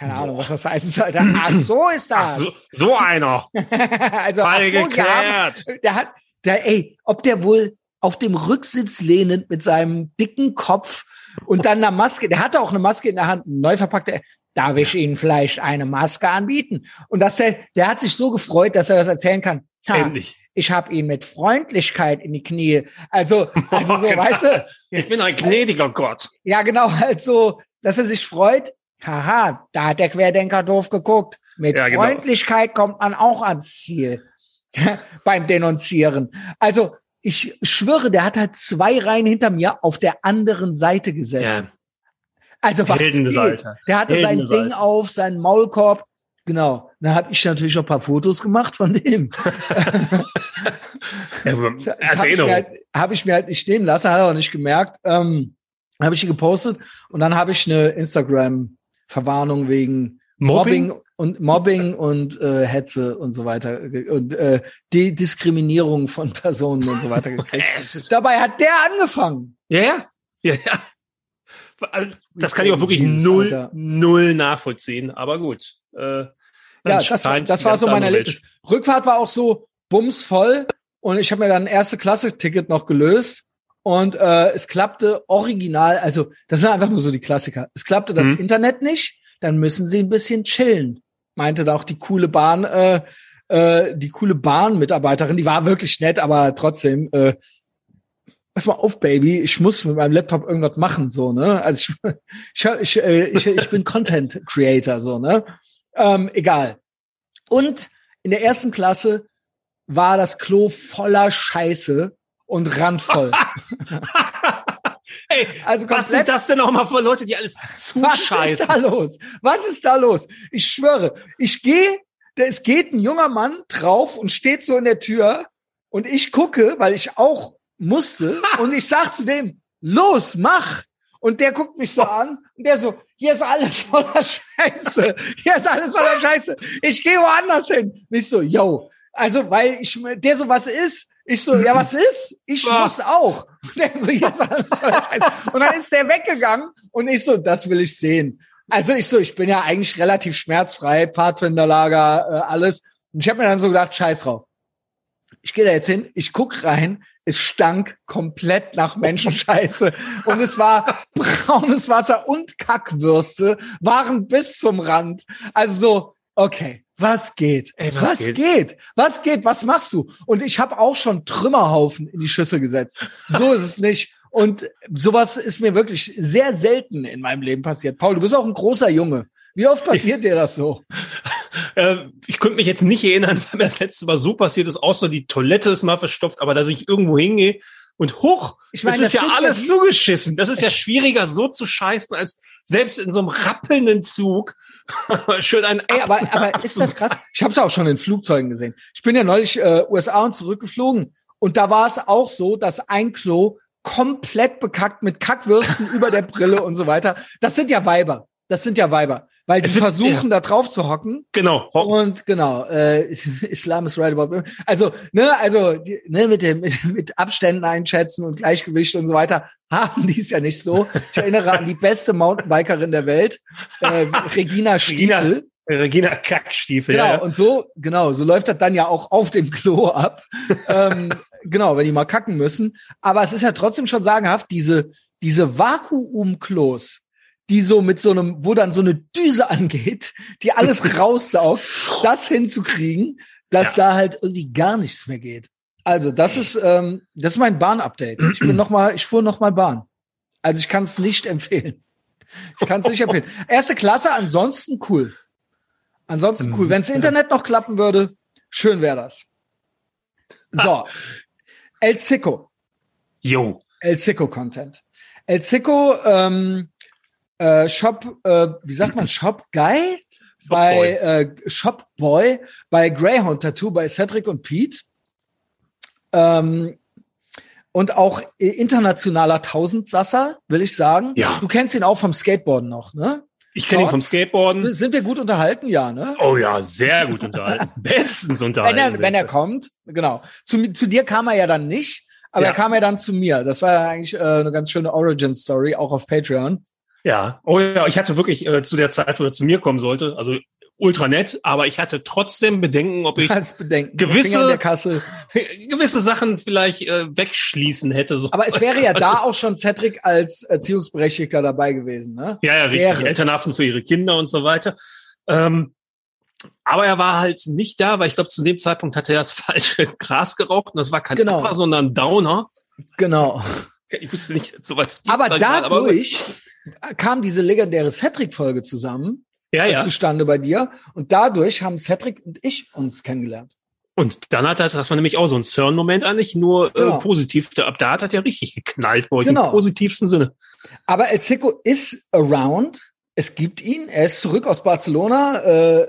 S1: keine Ahnung, was das heißen sollte. Ach, so ist das.
S2: So, so, einer.
S1: also, ach so, ja, der hat, der, ey, ob der wohl auf dem Rücksitz lehnend mit seinem dicken Kopf und dann eine Maske, der hatte auch eine Maske in der Hand, neu verpackte, darf ich Ihnen vielleicht eine Maske anbieten? Und dass der, der hat sich so gefreut, dass er das erzählen kann.
S2: Ha, Endlich.
S1: Ich habe ihn mit Freundlichkeit in die Knie. Also, also so, weißt du.
S2: Ich bin ein gnädiger Gott.
S1: Ja, genau, halt so, dass er sich freut, Haha, da hat der Querdenker doof geguckt. Mit ja, genau. Freundlichkeit kommt man auch ans Ziel beim Denunzieren. Also ich schwöre, der hat halt zwei Reihen hinter mir auf der anderen Seite gesessen. Ja. Also was geht? Der hatte sein Ding auf, seinen Maulkorb. Genau. Da habe ich natürlich noch ein paar Fotos gemacht von dem. ja, habe ich, halt, hab ich, mir halt nicht stehen lassen, hat er auch nicht gemerkt. Ähm, habe ich die gepostet und dann habe ich eine Instagram Verwarnung wegen Mobbing, Mobbing und Mobbing und äh, Hetze und so weiter und äh, die Diskriminierung von Personen und so weiter gekriegt. Dabei hat der angefangen.
S2: Ja, ja, ja, ja. Also, das kann ich auch wirklich null, Alter. null nachvollziehen. Aber gut.
S1: Äh, ja, das, das war so mein Erlebnis. Welt. Rückfahrt war auch so bumsvoll und ich habe mir dann erste Klasse Ticket noch gelöst und äh, es klappte original, also das sind einfach nur so die Klassiker. Es klappte das mhm. Internet nicht, dann müssen sie ein bisschen chillen, meinte da auch die coole Bahn, äh, äh, die coole Bahnmitarbeiterin, die war wirklich nett, aber trotzdem, äh, pass mal auf, Baby, ich muss mit meinem Laptop irgendwas machen, so, ne? Also ich, ich, ich, äh, ich, ich bin Content Creator, so, ne? Ähm, egal. Und in der ersten Klasse war das Klo voller Scheiße und randvoll.
S2: Ey, also was sind das denn nochmal für Leute, die alles zuscheißen?
S1: Was ist da los? Was ist da los? Ich schwöre, ich gehe, es geht ein junger Mann drauf und steht so in der Tür und ich gucke, weil ich auch musste und ich sag zu dem, los, mach! Und der guckt mich so an und der so, hier ist alles voller Scheiße. Hier ist alles voller Scheiße. Ich gehe woanders hin. Und ich so, yo. Also, weil ich, der so, was ist? Ich so, ja, was ist? Ich Boah. muss auch. Und so, Scheiße. Und dann ist der weggegangen und ich so, das will ich sehen. Also ich so, ich bin ja eigentlich relativ schmerzfrei, Pfadfinderlager, äh, alles. Und ich habe mir dann so gedacht, scheiß drauf. Ich gehe da jetzt hin, ich guck rein, es stank komplett nach Menschenscheiße und es war braunes Wasser und Kackwürste waren bis zum Rand. Also so, okay, was geht? Ey, was, was geht? geht? Was geht? Was machst du? Und ich habe auch schon Trümmerhaufen in die Schüsse gesetzt. So ist es nicht. Und sowas ist mir wirklich sehr selten in meinem Leben passiert. Paul, du bist auch ein großer Junge. Wie oft passiert dir das so?
S2: Äh, ich könnte mich jetzt nicht erinnern, weil mir das letzte Mal so passiert ist, außer die Toilette ist mal verstopft, aber dass ich irgendwo hingehe und hoch, ich meine, das ist das ja alles ja zugeschissen. Das ist ja schwieriger so zu scheißen, als selbst in so einem rappelnden Zug schön ein
S1: Ey, aber, aber ist das krass? Ich habe es auch schon in Flugzeugen gesehen. Ich bin ja neulich äh, USA und zurückgeflogen und da war es auch so, dass ein Klo komplett bekackt mit Kackwürsten über der Brille und so weiter. Das sind ja Weiber. Das sind ja Weiber. Weil die wird, versuchen, ja. da drauf zu hocken.
S2: Genau.
S1: Hocken. Und genau, äh, Islam ist right about. Also, ne, also die, ne, mit dem mit, mit Abständen einschätzen und Gleichgewicht und so weiter haben die es ja nicht so. Ich erinnere an die beste Mountainbikerin der Welt, äh, Regina Stiefel.
S2: Regina Kackstiefel.
S1: Genau, ja. und so, genau, so läuft das dann ja auch auf dem Klo ab. ähm, genau, wenn die mal kacken müssen. Aber es ist ja trotzdem schon sagenhaft, diese, diese Vakuumklos, die so mit so einem, wo dann so eine Düse angeht, die alles raussaugt, das hinzukriegen, dass ja. da halt irgendwie gar nichts mehr geht. Also das ist ähm, das ist mein Bahn-Update. Ich bin noch mal, ich fuhr noch mal Bahn. Also ich kann es nicht empfehlen. Ich kann es nicht empfehlen. Erste Klasse, ansonsten cool. Ansonsten cool. Wenn das Internet noch klappen würde, schön wäre das. So, El Zico.
S2: Jo.
S1: El Zico Content. El Zico ähm, äh, Shop, äh, wie sagt man, Shop Guy? Shop bei. Äh, Shop Boy, bei Greyhound Tattoo, bei Cedric und Pete. Ähm, und auch internationaler Tausendsasser, will ich sagen.
S2: Ja.
S1: Du kennst ihn auch vom Skateboarden noch, ne?
S2: Ich kenne ihn vom Skateboarden.
S1: Sind wir gut unterhalten? Ja, ne?
S2: Oh ja, sehr gut unterhalten. Bestens unterhalten.
S1: Wenn er, wenn er kommt, genau. Zu, zu dir kam er ja dann nicht, aber ja. er kam ja dann zu mir. Das war ja eigentlich äh, eine ganz schöne Origin-Story, auch auf Patreon.
S2: Ja, oh ja, ich hatte wirklich äh, zu der Zeit, wo er zu mir kommen sollte, also ultra nett, aber ich hatte trotzdem Bedenken, ob ich
S1: Bedenken.
S2: gewisse gewisse Sachen vielleicht äh, wegschließen hätte. So.
S1: Aber es wäre ja da auch schon Cedric als Erziehungsberechtigter dabei gewesen, ne?
S2: Ja, ja, richtig. Wäre. Elternhaften für ihre Kinder und so weiter. Ähm, aber er war halt nicht da, weil ich glaube, zu dem Zeitpunkt hatte er das falsche Gras geraucht und das war kein
S1: genau.
S2: Upper, sondern Downer.
S1: Genau.
S2: Ich wusste nicht so was.
S1: Aber dadurch aber kam diese legendäre Cedric-Folge zusammen.
S2: Ja, ja.
S1: Zustande bei dir. Und dadurch haben Cedric und ich uns kennengelernt.
S2: Und dann hat das, das war nämlich auch so ein CERN-Moment eigentlich, nur äh, genau. äh, positiv. Ab da hat er ja richtig geknallt euch genau. im positivsten Sinne.
S1: Aber El Zico ist around. Es gibt ihn. Er ist zurück aus Barcelona. Äh,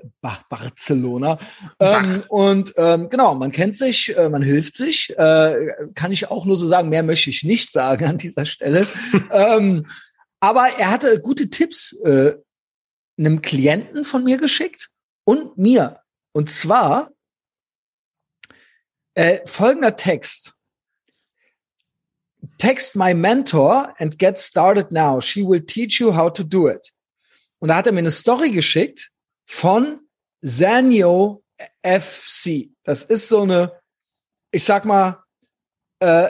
S1: Barcelona. Ähm, und ähm, genau, man kennt sich, äh, man hilft sich. Äh, kann ich auch nur so sagen. Mehr möchte ich nicht sagen an dieser Stelle. ähm, aber er hatte gute Tipps äh, einem Klienten von mir geschickt und mir. Und zwar äh, folgender Text. Text my mentor and get started now. She will teach you how to do it. Und da hat er mir eine Story geschickt von Zanio FC. Das ist so eine, ich sag mal, äh,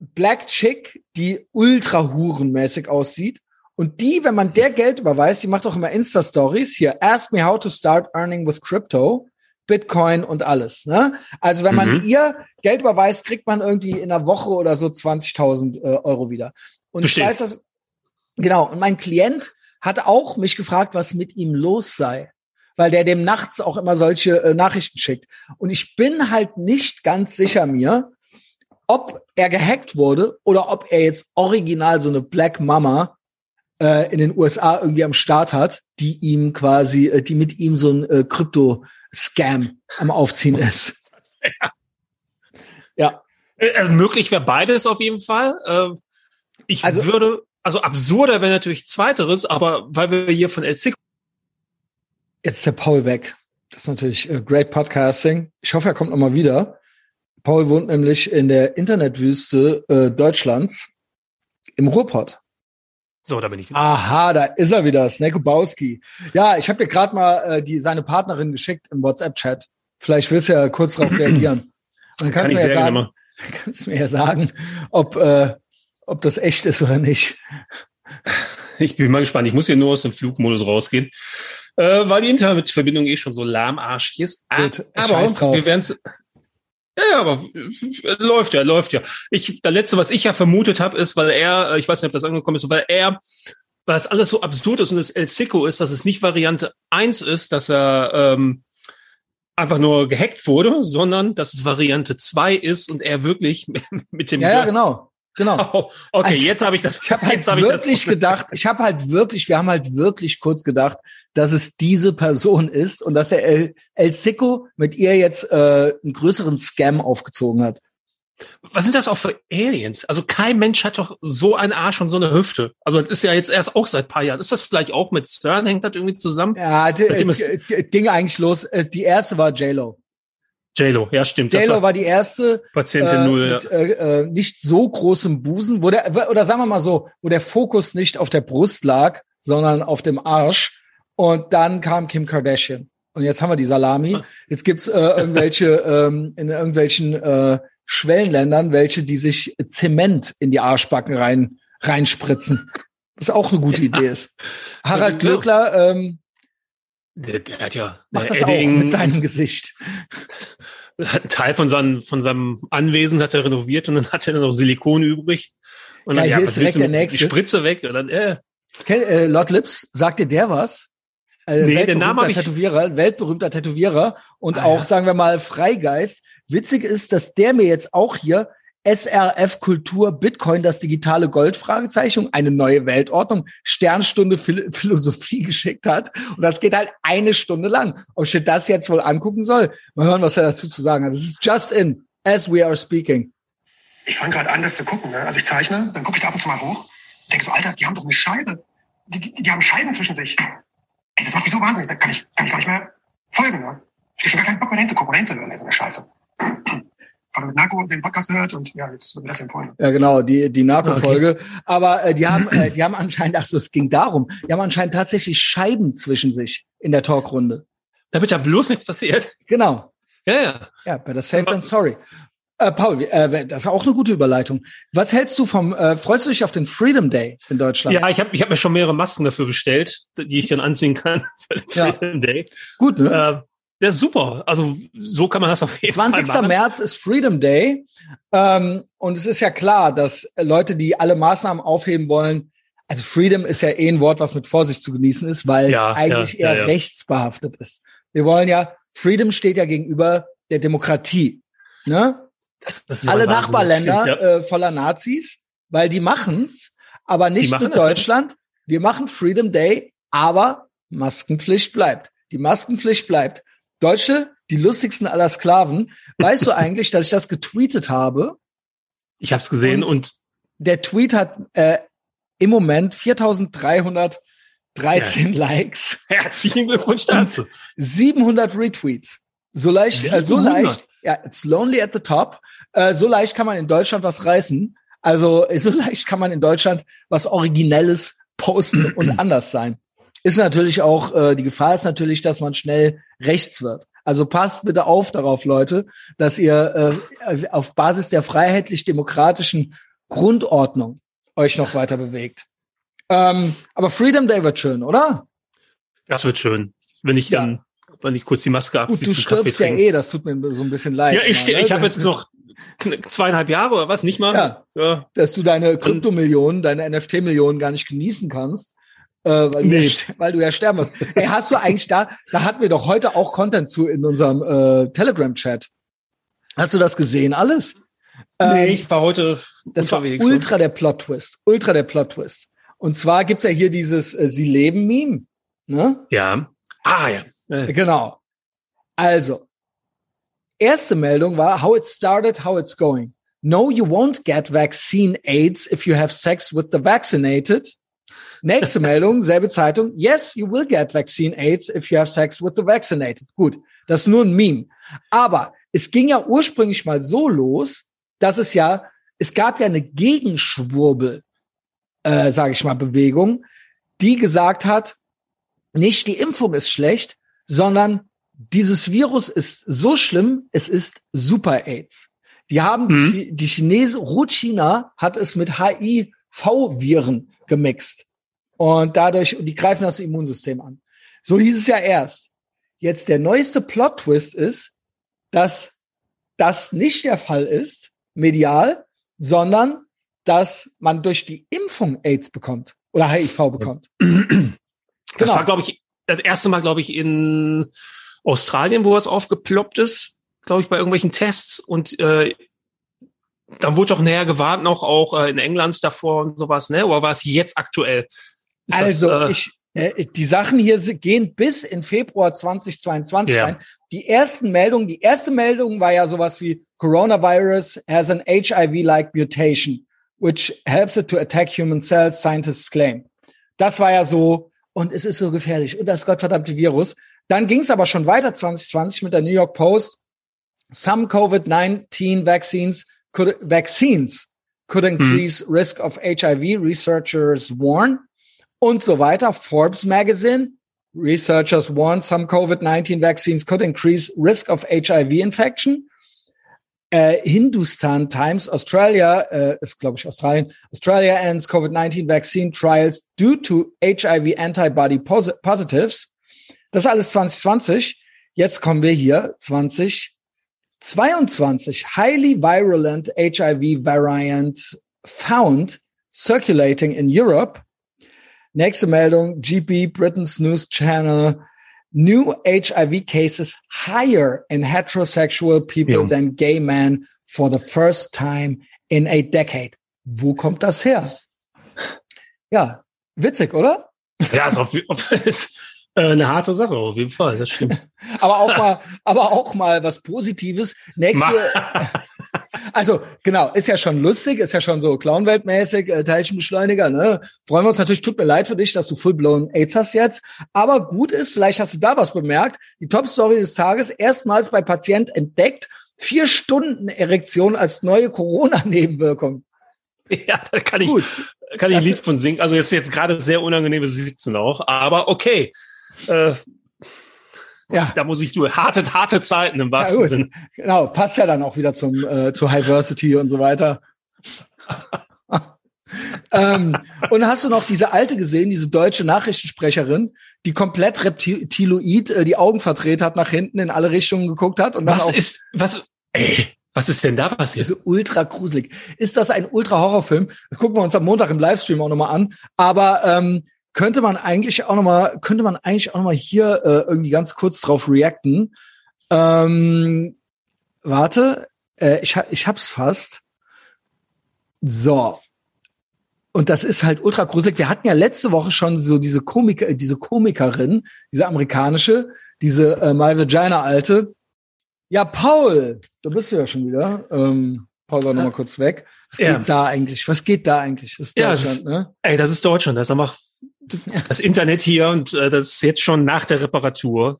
S1: Black Chick, die ultra hurenmäßig aussieht. Und die, wenn man der Geld überweist, die macht auch immer Insta-Stories hier. Ask me how to start earning with crypto, Bitcoin und alles. Ne? Also wenn man mhm. ihr Geld überweist, kriegt man irgendwie in einer Woche oder so 20.000 äh, Euro wieder. Und Verstehe. ich weiß das, genau. Und mein Klient hat auch mich gefragt, was mit ihm los sei. weil der dem nachts auch immer solche äh, Nachrichten schickt. Und ich bin halt nicht ganz sicher mir, ob er gehackt wurde oder ob er jetzt original so eine Black Mama äh, in den USA irgendwie am Start hat, die ihm quasi, äh, die mit ihm so ein äh, Krypto-Scam am Aufziehen ist.
S2: Ja. ja. Äh, also möglich wäre beides auf jeden Fall. Äh, ich also, würde, also absurder wäre natürlich zweiteres, aber weil wir hier von El Cico
S1: Jetzt ist der Paul weg. Das ist natürlich äh, great Podcasting. Ich hoffe, er kommt nochmal wieder. Paul wohnt nämlich in der Internetwüste äh, Deutschlands im Ruhrpott.
S2: So, da bin ich.
S1: Wieder. Aha, da ist er wieder, Snekobowski. Ja, ich habe dir gerade mal äh, die seine Partnerin geschickt im WhatsApp-Chat. Vielleicht willst du ja kurz darauf reagieren. Und dann kannst Kann du mir ja sagen, kannst mir ja sagen, ob äh, ob das echt ist oder nicht.
S2: Ich bin mal gespannt. Ich muss hier nur aus dem Flugmodus rausgehen, äh, weil die Internetverbindung eh schon so lahmarschig ist.
S1: Gut, aber wir werden es
S2: ja, aber äh, läuft ja, läuft ja. Ich, das letzte, was ich ja vermutet habe, ist, weil er, äh, ich weiß nicht, ob das angekommen ist, weil er, weil es alles so absurd ist und es El Sico ist, dass es nicht Variante 1 ist, dass er ähm, einfach nur gehackt wurde, sondern dass es Variante 2 ist und er wirklich mit dem
S1: Ja, ja genau. Genau.
S2: Oh, okay, also, jetzt habe ich das.
S1: Ich habe halt wirklich gedacht, ich habe halt wirklich, wir haben halt wirklich kurz gedacht, dass es diese Person ist und dass er El, El Sico mit ihr jetzt äh, einen größeren Scam aufgezogen hat.
S2: Was sind das auch für Aliens? Also kein Mensch hat doch so einen Arsch und so eine Hüfte. Also das ist ja jetzt erst auch seit paar Jahren. Ist das vielleicht auch mit Stern? Hängt das irgendwie zusammen?
S1: Ja, es, es ging eigentlich los. Äh, die erste war J-Lo.
S2: JLo, ja stimmt.
S1: JLo war, war, die erste
S2: Patientin äh, null,
S1: mit, ja. äh, äh, nicht so großem Busen, wo der oder sagen wir mal so, wo der Fokus nicht auf der Brust lag, sondern auf dem Arsch. Und dann kam Kim Kardashian. Und jetzt haben wir die Salami. Jetzt gibt's äh, irgendwelche ähm, in irgendwelchen äh, Schwellenländern, welche die sich Zement in die Arschbacken rein reinspritzen. Was auch eine gute Idee ist. Harald Glöckler ähm,
S2: der, der hat ja
S1: macht das Edding, auch mit seinem Gesicht.
S2: Hat einen Teil von, seinem, von seinem Anwesen hat er renoviert und dann hat er noch Silikon übrig. Und
S1: dann,
S2: ja,
S1: hier ist direkt der nächste.
S2: Die Spritze weg und dann, äh.
S1: Okay, äh, Lord Lips, sagt dir der was?
S2: Äh, nee, der Name
S1: ich Tätowierer, weltberühmter Tätowierer und ah, auch, ja. sagen wir mal, Freigeist. Witzig ist, dass der mir jetzt auch hier SRF Kultur Bitcoin, das digitale Gold Fragezeichen, eine neue Weltordnung, Sternstunde Phil Philosophie geschickt hat. Und das geht halt eine Stunde lang. Ob ich das jetzt wohl angucken soll, mal hören, was er dazu zu sagen hat. Das ist just in, as we are speaking.
S3: Ich fange gerade an, das zu gucken. Ne? Also ich zeichne, dann gucke ich da ab und zu mal hoch denke so, Alter, die haben doch eine Scheibe. Die, die, die haben Scheiben zwischen sich. Ey, das macht mich so wahnsinnig. Da kann ich, kann ich gar nicht mehr folgen. Ne? Ich habe schon gar keinen Bock mehr hinzugucken oder hinzuhören, so eine Scheiße gerade mit Narco den Podcast gehört und ja, jetzt wird mir das empfohlen.
S1: Ja, genau, die, die Narco-Folge. Okay. Aber äh, die haben, äh, die haben anscheinend, ach so, es ging darum, die haben anscheinend tatsächlich Scheiben zwischen sich in der Talkrunde.
S2: Damit ja bloß nichts passiert.
S1: Genau.
S2: Ja, ja.
S1: Ja, better safe than sorry. Äh, Paul, äh, das ist auch eine gute Überleitung. Was hältst du vom, äh, freust du dich auf den Freedom Day in Deutschland?
S2: Ja, ich habe ich hab mir schon mehrere Masken dafür bestellt, die ich dann anziehen kann für den
S1: ja. Freedom Day. Gut, ne?
S2: Der ist super. Also so kann man das auf jeden
S1: 20. Fall 20. März ist Freedom Day. Ähm, und es ist ja klar, dass Leute, die alle Maßnahmen aufheben wollen, also Freedom ist ja eh ein Wort, was mit Vorsicht zu genießen ist, weil ja, es eigentlich ja, eher ja, rechtsbehaftet ist. Wir wollen ja, Freedom steht ja gegenüber der Demokratie. Ne? Das, das Alle Nachbarländer äh, voller Nazis, weil die machen's, aber nicht mit Deutschland. Wir machen Freedom Day, aber Maskenpflicht bleibt. Die Maskenpflicht bleibt. Deutsche, die lustigsten aller Sklaven. Weißt du eigentlich, dass ich das getweetet habe?
S2: Ich habe es gesehen und, und,
S1: der Tweet hat äh, im Moment 4.313 ja. Likes.
S2: Herzlichen Glückwunsch dazu.
S1: 700 Retweets. So leicht, äh, so leicht. Ja, it's lonely at the top. Äh, so leicht kann man in Deutschland was reißen. Also so leicht kann man in Deutschland was Originelles posten und anders sein ist natürlich auch, äh, die Gefahr ist natürlich, dass man schnell rechts wird. Also passt bitte auf darauf, Leute, dass ihr äh, auf Basis der freiheitlich-demokratischen Grundordnung euch noch weiter bewegt. Ähm, aber Freedom Day wird schön, oder?
S2: Das wird schön. Wenn ich ja. dann, wenn ich kurz die Maske abziehe.
S1: Gut, du stirbst ja eh, das tut mir so ein bisschen leid.
S2: Ja, ich, ne? ich habe jetzt noch zweieinhalb Jahre oder was, nicht mal.
S1: Ja, ja. Dass du deine Kryptomillionen, deine NFT-Millionen gar nicht genießen kannst äh, weil, nee. du ja, weil du ja sterben musst. Ey, hast du eigentlich da, da hatten wir doch heute auch Content zu in unserem äh, Telegram-Chat. Hast du das gesehen alles?
S2: Nee, ähm, ich war heute
S1: Das war ultra der Plot-Twist. Ultra der Plot-Twist. Und zwar gibt's ja hier dieses äh, Sie leben Meme. Ne?
S2: Ja. Ah, ja.
S1: Äh. Genau. Also, erste Meldung war, how it started, how it's going. No, you won't get vaccine AIDS if you have sex with the vaccinated. Nächste Meldung, selbe Zeitung. Yes, you will get vaccine AIDS if you have sex with the vaccinated. Gut, das ist nur ein Meme. Aber es ging ja ursprünglich mal so los, dass es ja, es gab ja eine Gegenschwurbel, äh, sage ich mal, Bewegung, die gesagt hat, nicht die Impfung ist schlecht, sondern dieses Virus ist so schlimm, es ist Super AIDS. Die haben mhm. die, die Chinesen, China hat es mit HIV-Viren gemixt. Und dadurch, und die greifen das Immunsystem an. So hieß es ja erst. Jetzt der neueste Plot-Twist ist, dass das nicht der Fall ist, medial, sondern dass man durch die Impfung AIDS bekommt oder HIV bekommt. Das
S2: genau. war, glaube ich, das erste Mal, glaube ich, in Australien, wo es aufgeploppt ist, glaube ich, bei irgendwelchen Tests und äh, dann wurde doch näher gewarnt noch auch äh, in England davor und sowas, ne? Oder war es jetzt aktuell?
S1: also das, äh, ich, äh, die Sachen hier gehen bis in Februar 2022 ja. rein. Die ersten Meldungen, die erste Meldung war ja sowas wie Coronavirus has an HIV-like mutation, which helps it to attack human cells, scientists claim. Das war ja so, und es ist so gefährlich, und das gottverdammte Virus. Dann ging es aber schon weiter 2020 mit der New York Post. Some COVID-19 vaccines could, vaccines could hm. increase hm. risk of HIV, researchers warn und so weiter. Forbes Magazine, researchers warn some COVID-19 vaccines could increase risk of HIV infection. Uh, Hindustan Times, Australia, uh, ist glaube ich Australien, Australia ends COVID-19 vaccine trials due to HIV antibody pos positives. Das ist alles 2020. Jetzt kommen wir hier 2022. Highly virulent HIV variant found circulating in Europe. Nächste Meldung, GB, Britain's News Channel. New HIV cases higher in heterosexual people ja. than gay men for the first time in a decade. Wo kommt das her? Ja, witzig, oder?
S2: Ja, ist, auf, ist eine harte Sache, auf jeden Fall, das stimmt.
S1: aber auch mal, aber auch mal was Positives. Nächste, Also genau, ist ja schon lustig, ist ja schon so Clownweltmäßig, äh, Teilchenbeschleuniger. Ne? Freuen wir uns natürlich. Tut mir leid für dich, dass du full-blown AIDS hast jetzt. Aber gut ist, vielleicht hast du da was bemerkt. Die Top-Story des Tages erstmals bei Patient entdeckt. Vier Stunden Erektion als neue Corona-Nebenwirkung.
S2: Ja, da kann ich, Gut. kann ich ein Lied von singen. Also jetzt jetzt gerade sehr unangenehmes Sitzen auch, aber okay. Äh, ja. Da muss ich durch. Harte, harte Zeiten im wahrsten ja, Sinne.
S1: Genau, passt ja dann auch wieder zum, äh, zu Highversity und so weiter. ähm, und hast du noch diese alte gesehen, diese deutsche Nachrichtensprecherin, die komplett reptiloid äh, die Augen verdreht hat, nach hinten in alle Richtungen geguckt hat und
S2: was ist was ey, was ist denn da passiert?
S1: Also ultra gruselig. Ist das ein ultra Horrorfilm? Das gucken wir uns am Montag im Livestream auch nochmal an. Aber ähm, könnte man eigentlich auch noch mal, könnte man eigentlich auch noch mal hier äh, irgendwie ganz kurz drauf reacten. Ähm, warte, äh, ich, ich hab's fast. So. Und das ist halt ultra gruselig. Wir hatten ja letzte Woche schon so diese Komiker, diese Komikerin, diese amerikanische, diese äh, My Vagina alte. Ja, Paul, da bist du ja schon wieder. Ähm, Paul war noch mal kurz weg. Was ja. geht da eigentlich? Was geht da eigentlich?
S2: Das ist Deutschland, ja, ist, ne? Ey, das ist Deutschland. Das ist einfach das Internet hier und äh, das ist jetzt schon nach der Reparatur.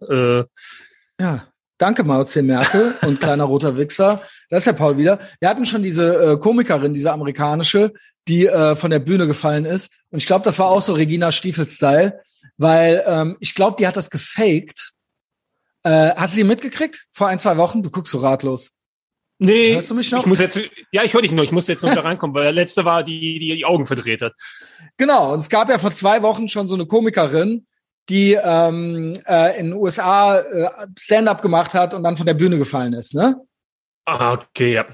S2: Äh,
S1: ja, danke Mao C. Merkel und kleiner roter Wichser. Das ist ja Paul wieder. Wir hatten schon diese äh, Komikerin, diese amerikanische, die äh, von der Bühne gefallen ist. Und ich glaube, das war auch so Regina Stiefel-Style, weil ähm, ich glaube, die hat das gefaked. Äh, hast du sie mitgekriegt vor ein, zwei Wochen? Du guckst so ratlos.
S2: Nee, Hörst du mich noch? ich muss jetzt, ja, ich höre dich nur, ich muss jetzt noch da reinkommen, weil der letzte war, die, die die Augen verdreht hat.
S1: Genau, und es gab ja vor zwei Wochen schon so eine Komikerin, die ähm, äh, in den USA äh, Stand-up gemacht hat und dann von der Bühne gefallen ist, ne?
S2: Ah, okay, ja.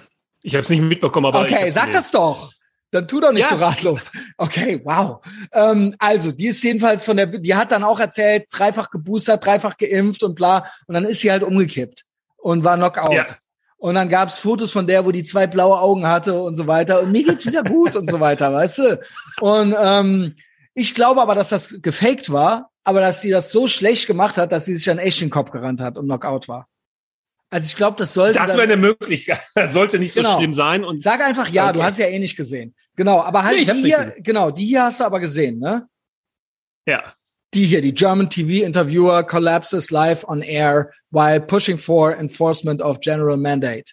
S2: Ich habe es nicht mitbekommen, aber
S1: okay, sag das doch. Dann tu doch nicht ja. so ratlos. Okay, wow. Ähm, also, die ist jedenfalls von der, die hat dann auch erzählt, dreifach geboostert, dreifach geimpft und bla. Und dann ist sie halt umgekippt und war Knockout. Ja. Und dann gab's Fotos von der, wo die zwei blaue Augen hatte und so weiter. Und mir geht's wieder gut und so weiter, weißt du? Und ähm, ich glaube aber, dass das gefaked war, aber dass sie das so schlecht gemacht hat, dass sie sich dann echt den Kopf gerannt hat und Knockout war. Also ich glaube, das sollte.
S2: Das wäre eine Möglichkeit. Das sollte nicht genau. so schlimm sein. Und
S1: Sag einfach ja, okay. du hast ja eh nicht gesehen. Genau, aber halt nee, die hier, genau, die hier hast du aber gesehen, ne?
S2: Ja.
S1: Die hier, die German TV Interviewer collapses live on air while pushing for enforcement of general mandate.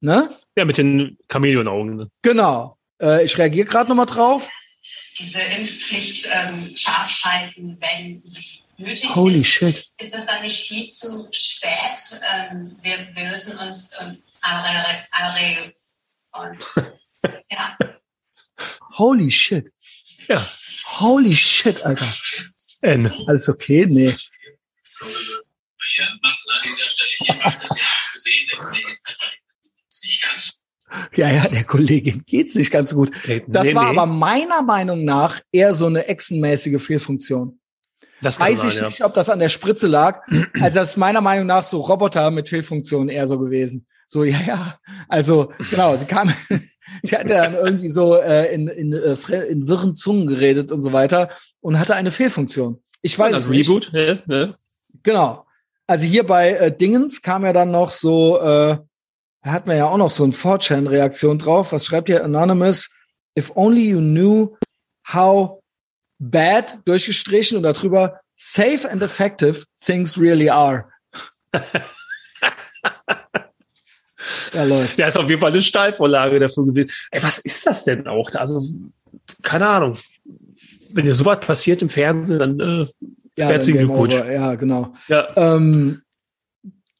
S1: Ne?
S2: Ja, mit den Chamäleon-Augen. Ne?
S1: Genau. Äh, ich reagiere gerade nochmal drauf.
S4: Diese Impfpflicht ähm, scharf schalten, wenn sie nötig
S1: Holy
S4: ist.
S1: Shit.
S4: Ist das dann nicht viel zu spät? Ähm, wir, wir müssen uns ähm, und ja.
S1: Holy shit.
S2: Ja.
S1: Holy shit, Alter.
S2: N.
S1: Alles okay? Nee.
S4: An dieser Stelle gesehen, nicht ganz
S1: ja, ja, der Kollegin geht's nicht ganz gut. Das nee, war nee. aber meiner Meinung nach eher so eine echsenmäßige Fehlfunktion. Das Weiß sein, ich ja. nicht, ob das an der Spritze lag. Also das ist meiner Meinung nach so Roboter mit Fehlfunktionen eher so gewesen. So, ja, ja. Also, genau, sie kam, sie hatte dann irgendwie so äh, in, in, äh, in wirren Zungen geredet und so weiter und hatte eine Fehlfunktion. Ich weiß
S2: das
S1: es nicht.
S2: Reboot, ja, ja.
S1: Genau. Also hier bei äh, Dingens kam ja dann noch so, äh, da hat man ja auch noch so ein 4chan-Reaktion drauf. Was schreibt hier Anonymous? If only you knew how bad durchgestrichen und darüber safe and effective things really are.
S2: ja, läuft. Ja, ist auf jeden Fall eine Steilvorlage dafür gewesen. Ey, was ist das denn auch? Also, keine Ahnung. Wenn dir sowas passiert im Fernsehen, dann äh,
S1: ja, herzlichen Glückwunsch. Ja, genau. Ja. Ähm,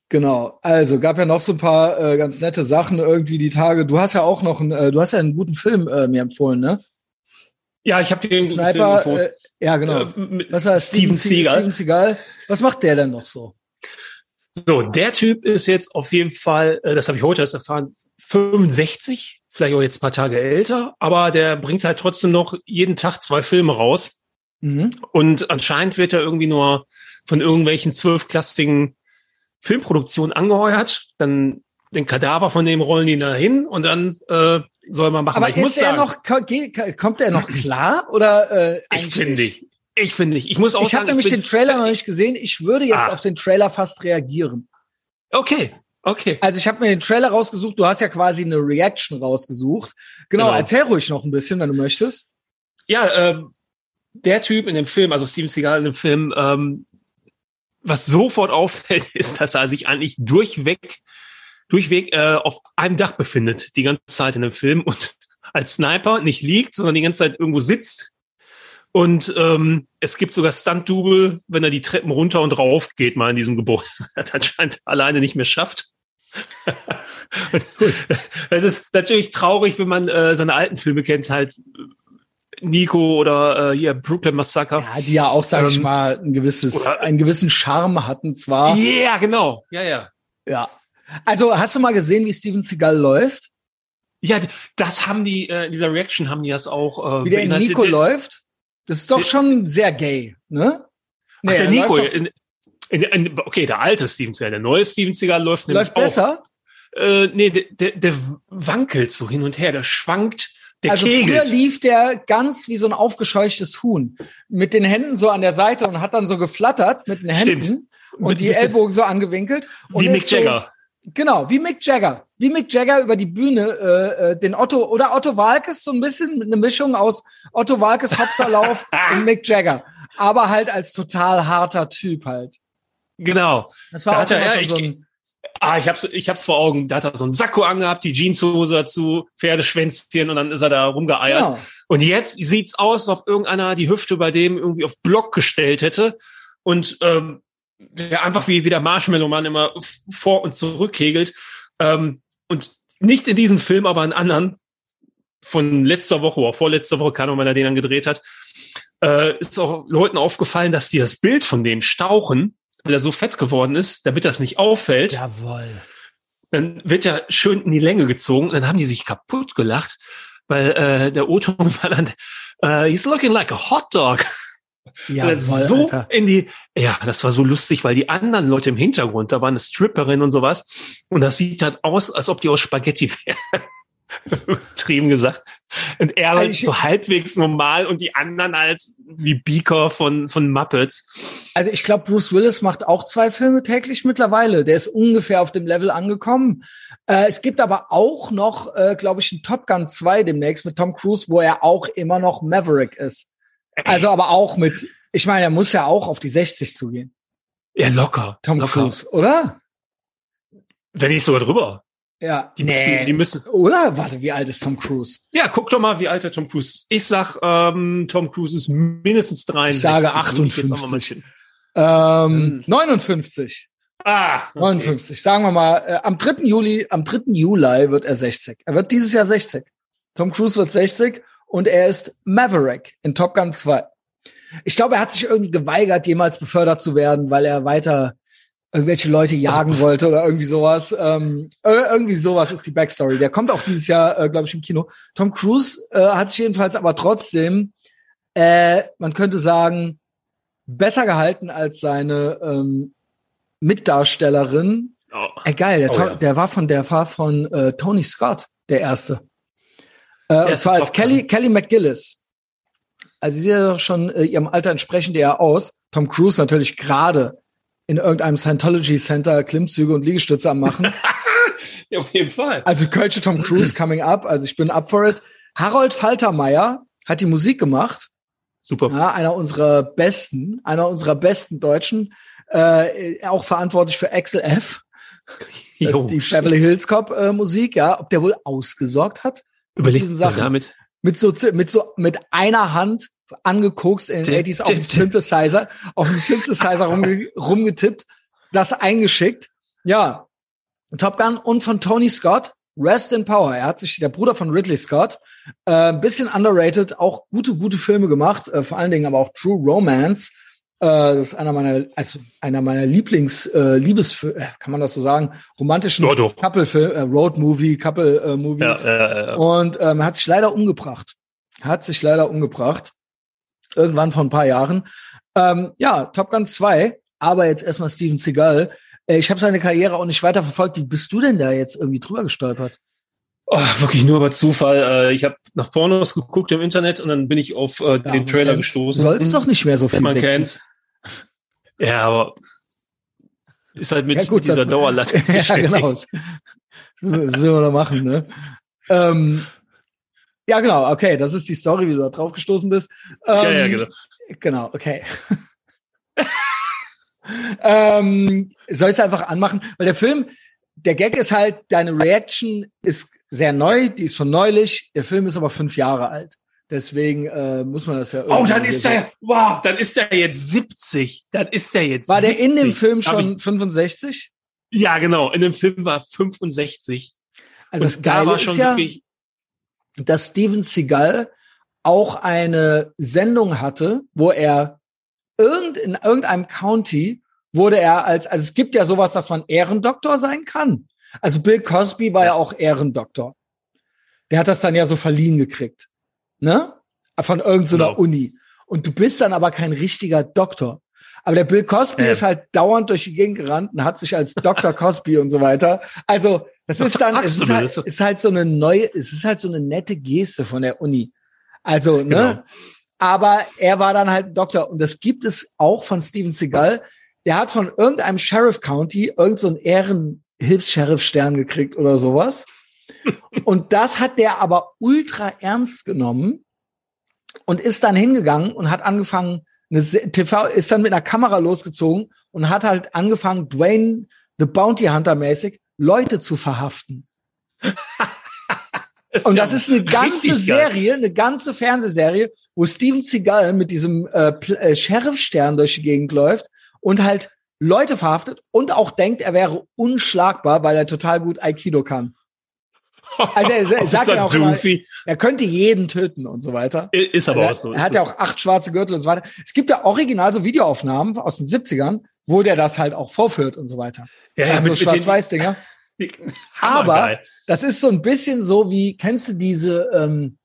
S1: genau. Also gab ja noch so ein paar äh, ganz nette Sachen irgendwie die Tage. Du hast ja auch noch, einen, äh, du hast ja einen guten Film äh, mir empfohlen, ne?
S2: Ja, ich habe den
S1: Sniper. Äh, ja, genau.
S2: Äh, Was war das? Steven Seagal. Steven
S1: Seagal. Was macht der denn noch so?
S2: So, der Typ ist jetzt auf jeden Fall, äh, das habe ich heute erst erfahren, 65, vielleicht auch jetzt ein paar Tage älter, aber der bringt halt trotzdem noch jeden Tag zwei Filme raus. Mhm. Und anscheinend wird er irgendwie nur von irgendwelchen zwölfklassigen Filmproduktionen angeheuert. Dann den Kadaver von dem rollen die da hin und dann äh, soll man machen.
S1: Aber ich ist muss er sagen, noch, kommt er noch klar oder
S2: äh, Ich finde ich. Ich finde nicht. Ich muss auch
S1: ich
S2: sagen,
S1: hab nämlich den Trailer noch nicht gesehen. Ich würde jetzt ah. auf den Trailer fast reagieren.
S2: Okay, okay.
S1: Also ich habe mir den Trailer rausgesucht. Du hast ja quasi eine Reaction rausgesucht. Genau, genau. erzähl ruhig noch ein bisschen, wenn du möchtest.
S2: Ja, äh, der Typ in dem Film, also Steven Seagal in dem Film, ähm, was sofort auffällt, ist, dass er sich eigentlich durchweg durchweg äh, auf einem Dach befindet, die ganze Zeit in dem Film und als Sniper nicht liegt, sondern die ganze Zeit irgendwo sitzt. Und ähm, es gibt sogar Stunt-Double, wenn er die Treppen runter und rauf geht, mal in diesem Gebäude. das anscheinend alleine nicht mehr schafft. Es ist natürlich traurig, wenn man äh, seine alten Filme kennt, halt Nico oder äh, hier Brooklyn Massacre.
S1: Ja, die ja auch, sag ähm, ich mal, ein gewisses, oder, einen gewissen Charme hatten zwar.
S2: Ja, yeah, genau. Ja, ja.
S1: Ja, also hast du mal gesehen, wie Steven Seagal läuft?
S2: Ja, das haben die, äh, in dieser Reaction haben die das auch.
S1: Äh, wie der in Nico läuft? Das ist doch schon sehr gay, ne?
S2: Nee, Ach, der Nico, in, in, in, okay, der alte Steven Seagal, der neue Steven Seagal läuft
S1: Läuft besser?
S2: Auch, äh, nee, der, der, der wankelt so hin und her, der schwankt, der
S1: also
S2: kegelt.
S1: früher lief der ganz wie so ein aufgescheuchtes Huhn. Mit den Händen so an der Seite und hat dann so geflattert mit den Händen. Stimmt. Und mit die Ellbogen so angewinkelt.
S2: Wie Mick Jagger.
S1: Genau, wie Mick Jagger. Wie Mick Jagger über die Bühne äh, äh, den Otto oder Otto Walkes, so ein bisschen eine Mischung aus Otto Walkes Hopserlauf und Mick Jagger. Aber halt als total harter Typ halt.
S2: Genau.
S1: Das war da auch
S2: er, ja, so ein, Ah, ich hab's, ich hab's vor Augen. Da hat er so einen Sakko angehabt, die Jeanshose dazu, Pferdeschwänzchen und dann ist er da rumgeeiert. Genau. Und jetzt sieht's aus, als ob irgendeiner die Hüfte bei dem irgendwie auf Block gestellt hätte und ähm, der einfach wie, wie der Marshmallow-Mann immer vor und zurück kegelt. Ähm, und nicht in diesem Film, aber in anderen von letzter Woche oder vorletzter Woche, keine Ahnung, wenn er den dann gedreht hat, äh, ist auch Leuten aufgefallen, dass die das Bild von dem stauchen, weil er so fett geworden ist, damit das nicht auffällt.
S1: Jawohl.
S2: Dann wird er schön in die Länge gezogen und dann haben die sich kaputt gelacht, weil äh, der O-Ton war dann, uh, he's looking like a hot dog. Ja, so Alter. in die, ja, das war so lustig, weil die anderen Leute im Hintergrund, da war eine Stripperin und sowas, und das sieht halt aus, als ob die aus Spaghetti wären. Übertrieben gesagt. Und er halt also so halbwegs normal und die anderen halt wie Beaker von, von Muppets.
S1: Also ich glaube, Bruce Willis macht auch zwei Filme täglich mittlerweile. Der ist ungefähr auf dem Level angekommen. Äh, es gibt aber auch noch, äh, glaube ich, einen Top Gun 2 demnächst mit Tom Cruise, wo er auch immer noch Maverick ist. Also aber auch mit, ich meine, er muss ja auch auf die 60 zugehen.
S2: Ja, locker.
S1: Tom
S2: locker.
S1: Cruise, oder?
S2: Wenn nicht sogar drüber.
S1: Ja,
S2: die nee. müssen, die müssen.
S1: Oder? Warte, wie alt ist Tom Cruise?
S2: Ja, guck doch mal, wie alt der Tom Cruise. Ich sag, ähm, Tom Cruise ist mindestens 63.
S1: Ich sage 58. Ähm, 59.
S2: Ah,
S1: okay. 59. Sagen wir mal, äh, am 3. Juli, am 3. Juli wird er 60. Er wird dieses Jahr 60. Tom Cruise wird 60 und er ist Maverick in Top Gun 2. Ich glaube, er hat sich irgendwie geweigert, jemals befördert zu werden, weil er weiter irgendwelche Leute also jagen also, wollte oder irgendwie sowas. Ähm, irgendwie sowas ist die Backstory. Der kommt auch dieses Jahr, äh, glaube ich, im Kino. Tom Cruise äh, hat sich jedenfalls aber trotzdem, äh, man könnte sagen, besser gehalten als seine ähm, Mitdarstellerin. Oh. Äh, geil, der, oh, ja. der war von der war von äh, Tony Scott, der erste. Äh, und zwar als Kelly, Kelly McGillis. Also sie sieht ja schon äh, ihrem Alter entsprechend eher aus. Tom Cruise natürlich gerade in irgendeinem Scientology Center Klimmzüge und Liegestütze am machen.
S2: ja, auf jeden Fall.
S1: Also Kölsche Tom Cruise coming up. Also ich bin up for it. Harold Faltermeier hat die Musik gemacht.
S2: Super.
S1: Ja, einer unserer besten, einer unserer besten Deutschen, äh, auch verantwortlich für Axel F. Das ist die Beverly Hills Cop äh, Musik, ja. Ob der wohl ausgesorgt hat?
S2: Überlegt diesen Sachen. damit.
S1: Mit so, mit so, mit einer Hand angeguckt in den 80s auf dem Synthesizer, auf dem Synthesizer rumge rumgetippt, das eingeschickt. Ja, Top Gun und von Tony Scott, Rest in Power. Er hat sich, der Bruder von Ridley Scott, äh, ein bisschen underrated, auch gute, gute Filme gemacht, äh, vor allen Dingen aber auch True Romance. Äh, das ist einer meiner, also einer meiner Lieblings, äh, Liebesfilme, äh, kann man das so sagen, romantischen Couple-Film, äh, Road-Movie, Couple-Movies. Äh, ja, ja, ja. Und ähm, er hat sich leider umgebracht. Hat sich leider umgebracht irgendwann vor ein paar Jahren. Ähm, ja, Top Gun 2, aber jetzt erstmal Steven Seagal. Äh, ich habe seine Karriere auch nicht weiter verfolgt. Wie bist du denn da jetzt irgendwie drüber gestolpert?
S2: Oh, wirklich nur über Zufall. Äh, ich habe nach Pornos geguckt im Internet und dann bin ich auf äh, ja, den Trailer gestoßen.
S1: Soll's doch nicht mehr so viel
S2: Man kennt's. Ja, aber ist halt mit ja, gut, dieser Dauerlatte. ja, genau.
S1: Das will man da machen, ne? Ähm, ja, genau, okay, das ist die Story, wie du da drauf gestoßen bist.
S2: Ähm, ja, ja, genau.
S1: Genau, okay. ähm, soll ich es einfach anmachen? Weil der Film, der Gag ist halt, deine Reaction ist sehr neu, die ist von neulich. Der Film ist aber fünf Jahre alt. Deswegen äh, muss man das ja.
S2: Oh, dann ist er, wow, dann ist er jetzt 70. Dann ist er jetzt.
S1: War
S2: 70.
S1: der in dem Film schon ich, 65?
S2: Ja, genau. In dem Film war 65.
S1: Also das Geile da ist ja, wirklich dass Steven Seagal auch eine Sendung hatte, wo er irgend, in irgendeinem County wurde er als, also es gibt ja sowas, dass man Ehrendoktor sein kann. Also Bill Cosby war ja auch Ehrendoktor. Der hat das dann ja so verliehen gekriegt. Ne? Von irgendeiner genau. Uni. Und du bist dann aber kein richtiger Doktor. Aber der Bill Cosby äh. ist halt dauernd durch die Gegend gerannt und hat sich als Dr. Cosby und so weiter. Also das ist dann, es ist halt, ist halt so eine neue, es ist halt so eine nette Geste von der Uni. Also, ne? Genau. Aber er war dann halt Doktor. Und das gibt es auch von Steven Seagal. Der hat von irgendeinem Sheriff County irgendeinen so Ehrenhilfs-Sheriff-Stern gekriegt oder sowas. Und das hat der aber ultra ernst genommen und ist dann hingegangen und hat angefangen, eine TV, ist dann mit einer Kamera losgezogen und hat halt angefangen, Dwayne the Bounty Hunter mäßig Leute zu verhaften. und das ist eine ganze Serie, eine ganze Fernsehserie, wo Steven Seagal mit diesem äh, äh, Sheriff-Stern durch die Gegend läuft und halt Leute verhaftet und auch denkt, er wäre unschlagbar, weil er total gut Aikido kann. Also er, er sagt ja auch immer, er könnte jeden töten und so weiter.
S2: Ist aber auch so.
S1: Er hat ja auch acht schwarze Gürtel und so weiter. Es gibt ja original so Videoaufnahmen aus den 70ern, wo der das halt auch vorführt und so weiter.
S2: Ja, ja,
S1: also mit, Schwarz-Weiß-Dinger. Aber das ist so ein bisschen so wie, kennst du diese, ähm,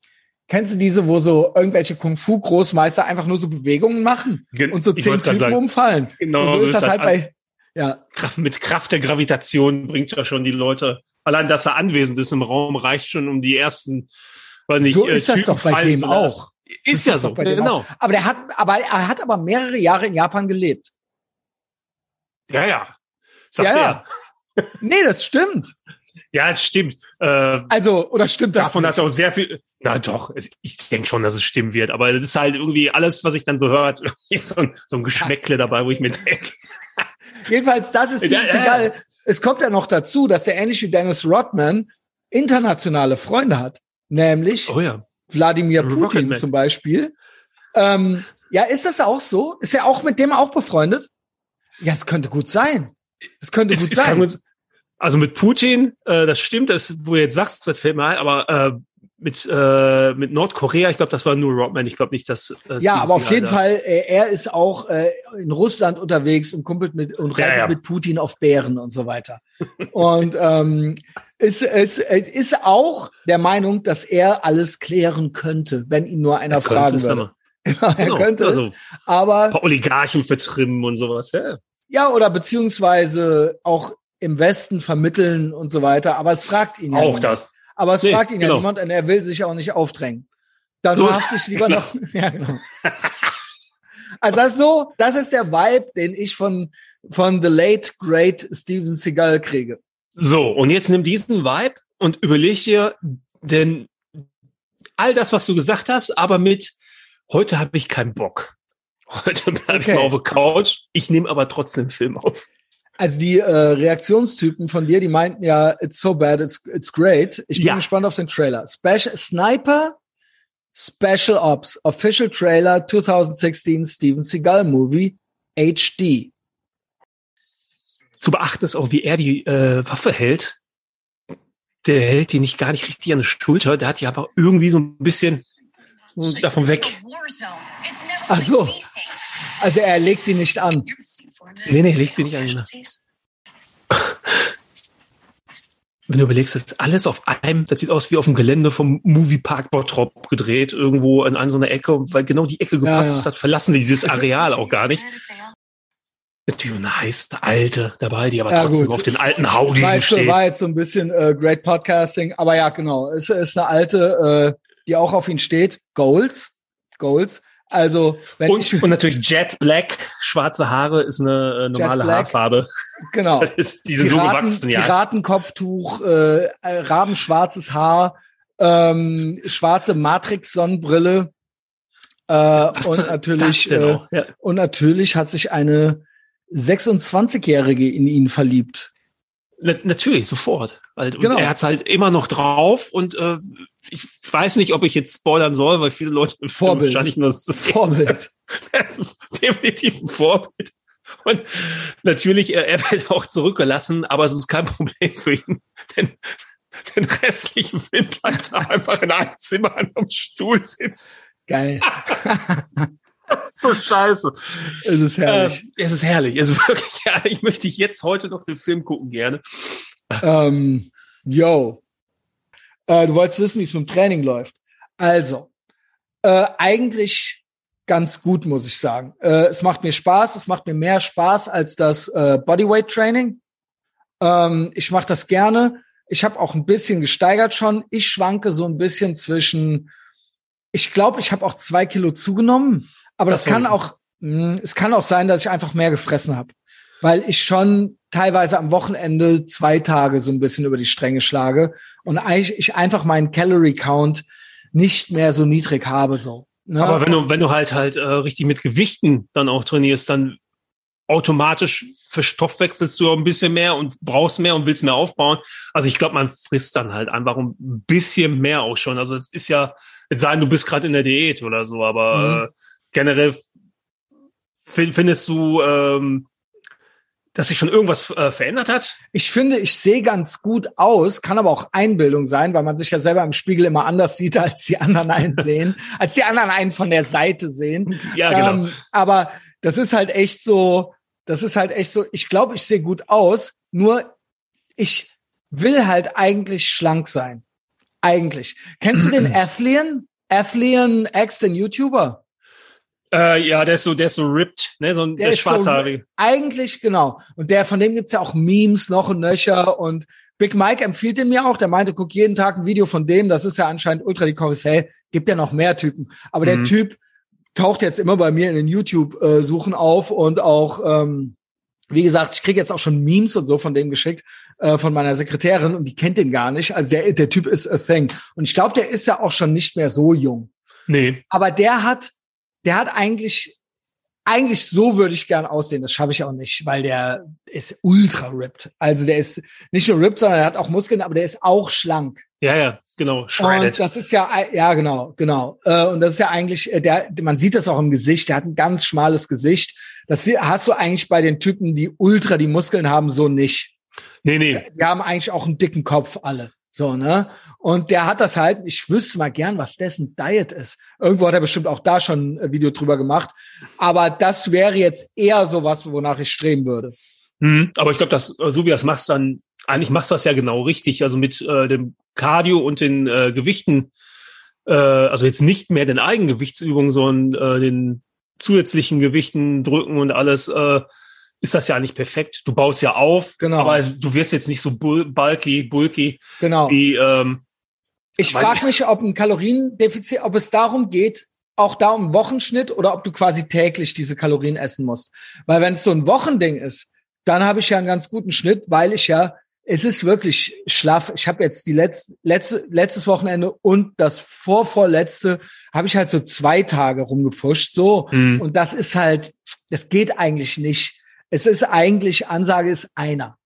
S1: Kennst du diese, wo so irgendwelche Kung-Fu-Großmeister einfach nur so Bewegungen machen
S2: Gen-
S1: und so zehn Typen
S2: sagen.
S1: umfallen?
S2: Genau,
S1: und so
S2: so
S1: ist das halt bei, ja,
S2: Kraft, mit Kraft der Gravitation bringt ja schon die Leute. Allein, dass er anwesend ist im Raum, reicht schon, um die ersten, weil nicht,
S1: so
S2: äh,
S1: ist das
S2: Typen
S1: doch bei dem auch.
S2: Ist
S1: Das
S2: ja so,
S1: doch bei dem
S2: genau.
S1: auch. Aber der hat, aber er hat aber mehrere Jahre in Japan gelebt.
S2: Ja, ja. Sagt
S1: ja,
S2: er.
S1: ja. Nee, das stimmt.
S2: Ja, es stimmt. Äh,
S1: Also, oder stimmt das?
S2: davon
S1: nicht?
S2: hat er auch sehr viel. Na doch, es, ich denke schon, dass es stimmen wird. Aber es ist halt irgendwie alles, was ich dann so hört, so ein, so ein Geschmäckle dabei, wo ich mir denke.
S1: Jedenfalls, das ist
S2: Ja,
S1: jetzt
S2: ja.
S1: egal. Es kommt ja noch dazu, dass der ähnlich wie Dennis Rodman internationale Freunde hat. Nämlich
S2: Oh ja.
S1: Wladimir Putin zum Beispiel. Ähm, ja, ist das auch so? Ist er auch mit dem auch befreundet? Ja, es könnte gut sein. Es könnte
S2: Es,
S1: gut
S2: es
S1: sein.
S2: uns, also mit Putin, äh, das stimmt, das, wo du jetzt sagst, das fällt mir ein, aber äh, mit, äh, mit Nordkorea, ich glaube, das war nur Rodman. Ich glaube nicht, dass. Äh,
S1: ja, aber auf jeden
S2: da-
S1: Fall, äh, er ist auch äh, in Russland unterwegs und kumpelt mit und
S2: Ja,
S1: reitet
S2: ja.
S1: mit Putin auf Bären und so weiter. und ähm, ist, ist, ist auch der Meinung, dass er alles klären könnte, wenn ihn nur einer
S2: Er
S1: fragen würde.
S2: aber.
S1: er
S2: Genau,
S1: könnte
S2: also,
S1: es. Aber
S2: ein paar Oligarchen vertrimmen und sowas. Ja.
S1: ja, oder beziehungsweise auch im Westen vermitteln und so weiter. Aber es fragt ihn ja
S2: Auch
S1: niemand.
S2: das.
S1: Aber es
S2: Nee,
S1: fragt ihn ja
S2: genau.
S1: niemand und er will sich auch nicht aufdrängen. Dann
S2: So-
S1: verhafte ich lieber noch. Ja, genau. Also das ist so, das ist der Vibe, den ich von, von The Late Great Steven Seagal kriege.
S2: So, und jetzt nimm diesen Vibe und überleg dir, denn all das, was du gesagt hast, aber mit heute habe ich keinen Bock. Heute bleibe
S1: Okay.
S2: ich mal auf der Couch. Ich nehme aber trotzdem einen Film auf.
S1: Also die äh, Reaktionstypen von dir, die meinten ja, it's so bad, it's, it's great. Ich bin
S2: Ja.
S1: gespannt auf den Trailer. Special Sniper Special Ops Official Trailer 2016 Steven Seagal Movie HD.
S2: Zu beachten ist auch, wie er die äh, Waffe hält. Der hält die nicht gar nicht richtig an der Schulter. Der hat die aber irgendwie so ein bisschen davon weg.
S1: Ach so. Also er legt sie nicht an.
S2: Nee, nee, legt sie nicht an. Wenn du überlegst, das ist alles auf einem, das sieht aus wie auf dem Gelände vom Moviepark Bottrop gedreht, irgendwo in einer so einer Ecke, weil genau die Ecke gepasst
S1: ja.
S2: hat, verlassen die dieses Areal auch gar nicht. Natürlich eine heiße Alte dabei, die aber
S1: Ja,
S2: trotzdem
S1: gut.
S2: auf den alten
S1: jetzt,
S2: steht.
S1: war jetzt so ein bisschen äh, Great Podcasting, aber ja, genau. Es ist eine alte, äh, die auch auf ihn steht. Goals. Goals. Also, wenn ich,
S2: Und, und natürlich Jet Black, schwarze Haare ist eine äh, normale
S1: Black.
S2: Haarfarbe.
S1: genau.
S2: Ist, die sind so
S1: Piraten,
S2: gewachsen, ja.
S1: Piratenkopftuch, äh, äh, rabenschwarzes Haar, ähm, schwarze Matrix-Sonnenbrille. Äh,
S2: Was
S1: und natürlich, äh?
S2: Ja.
S1: und natürlich hat sich eine 26-Jährige in ihn verliebt.
S2: Na, natürlich, sofort. Weil, und
S1: Genau.
S2: er hat's halt immer noch drauf und äh, ich weiß nicht, ob ich jetzt spoilern soll, weil viele Leute
S1: Vorbild.
S2: wahrscheinlich nur das
S1: Vorbild.
S2: Das ist definitiv ein Vorbild. Und natürlich, äh, er wird auch zurückgelassen, aber es ist kein Problem für ihn. Denn den restlichen Film bleibt er einfach in einem Zimmer an einem Stuhl sitzen.
S1: Geil.
S2: Das ist so scheiße.
S1: Es ist herrlich.
S2: Äh, es ist herrlich. Es ist wirklich herrlich. Ich möchte jetzt heute noch den Film gucken, gerne.
S1: Ähm, yo. Äh, du wolltest wissen, wie es mit dem Training läuft. Also, äh, eigentlich ganz gut, muss ich sagen. Äh, es macht mir Spaß. Es macht mir mehr Spaß als das äh, Bodyweight Training. Ähm, ich mache das gerne. Ich habe auch ein bisschen gesteigert schon. Ich schwanke so ein bisschen zwischen. Ich glaube, ich habe auch zwei Kilo zugenommen. Aber das,
S2: Das
S1: kann auch. Mh, es kann auch sein, dass ich einfach mehr gefressen habe, weil ich schon teilweise am Wochenende zwei Tage so ein bisschen über die Stränge schlage und eigentlich ich einfach meinen Calorie Count nicht mehr so niedrig habe so. Ne?
S2: Aber wenn du, wenn du halt halt äh, richtig mit Gewichten dann auch trainierst, dann automatisch verstoffwechselst du auch ein bisschen mehr und brauchst mehr und willst mehr aufbauen. Also ich glaube, man frisst dann halt einfach ein bisschen mehr auch schon. Also es ist ja, jetzt sagen, du bist gerade in der Diät oder so, aber
S1: Mhm.
S2: äh, generell find, findest du, ähm, dass sich schon irgendwas äh, verändert hat?
S1: ich finde, ich sehe ganz gut aus, kann aber auch Einbildung sein, weil man sich ja selber im Spiegel immer anders sieht, als die anderen einen sehen, als die anderen einen von der Seite sehen.
S2: Ja, genau.
S1: Ähm, aber das ist halt echt so, das ist halt echt so, ich glaube, ich sehe gut aus, nur ich will halt eigentlich schlank sein. Eigentlich. Kennst du den Athlean? Athlean X, den YouTuber.
S2: Äh, ja, der ist so, der ist so ripped, ne, so ein
S1: Der
S2: der,
S1: ist so
S2: Schwarzhaarige.
S1: Eigentlich, genau. Und der, von dem gibt's ja auch Memes noch und nöcher und Big Mike empfiehlt den mir auch. Der meinte, guck jeden Tag ein Video von dem. Das ist ja anscheinend ultra die Koryphäe. Gibt ja noch mehr Typen. Aber der
S2: Mhm.
S1: Typ taucht jetzt immer bei mir in den YouTube-Suchen auf und auch, ähm, wie gesagt, ich kriege jetzt auch schon Memes und so von dem geschickt, äh, von meiner Sekretärin und die kennt den gar nicht. Also der, der Typ ist a thing. Und ich glaube, der ist ja auch schon nicht mehr so jung.
S2: Nee.
S1: Aber der hat, der hat eigentlich, eigentlich so würde ich gern aussehen. Das schaffe ich auch nicht, weil der ist ultra ripped. Also der ist nicht nur ripped, sondern er hat auch Muskeln, aber der ist auch schlank.
S2: Ja, ja, genau.
S1: Und
S2: Shredded.
S1: das ist ja, ja, genau, genau. Äh, Und das ist ja eigentlich, äh, der, man sieht das auch im Gesicht, der hat ein ganz schmales Gesicht. Das hast du eigentlich bei den Typen, die ultra die Muskeln haben, so nicht.
S2: Nee, nee.
S1: Die haben eigentlich auch einen dicken Kopf, alle. So, ne? Und der hat das halt, ich wüsste mal gern, was dessen Diet ist. Irgendwo hat er bestimmt auch da schon ein Video drüber gemacht. Aber das wäre jetzt eher so was, wonach ich streben würde.
S2: Hm, aber ich glaube, dass äh, so wie das machst, dann eigentlich machst du das ja genau richtig. Also mit äh, dem Cardio und den äh, Gewichten, äh, also jetzt nicht mehr den Eigengewichtsübungen, sondern äh, den zusätzlichen Gewichten drücken und alles, äh, ist das ja eigentlich perfekt. Du baust ja auf,
S1: Genau.
S2: aber du wirst jetzt nicht so bul bulky, bulky
S1: Genau.
S2: wie ähm,
S1: Ich frage mich, ob ein Kaloriendefizit, ob es darum geht, auch da um Wochenschnitt oder ob du quasi täglich diese Kalorien essen musst. Weil wenn es so ein Wochending ist, dann habe ich ja einen ganz guten Schnitt, weil ich ja, es ist wirklich schlaff. Ich habe jetzt die letzte, letzte, letztes Wochenende und das vorvorletzte habe ich halt so zwei Tage rumgepusht, so.
S2: hm,
S1: Und das ist halt, das geht eigentlich nicht. Es ist eigentlich, Ansage ist einer.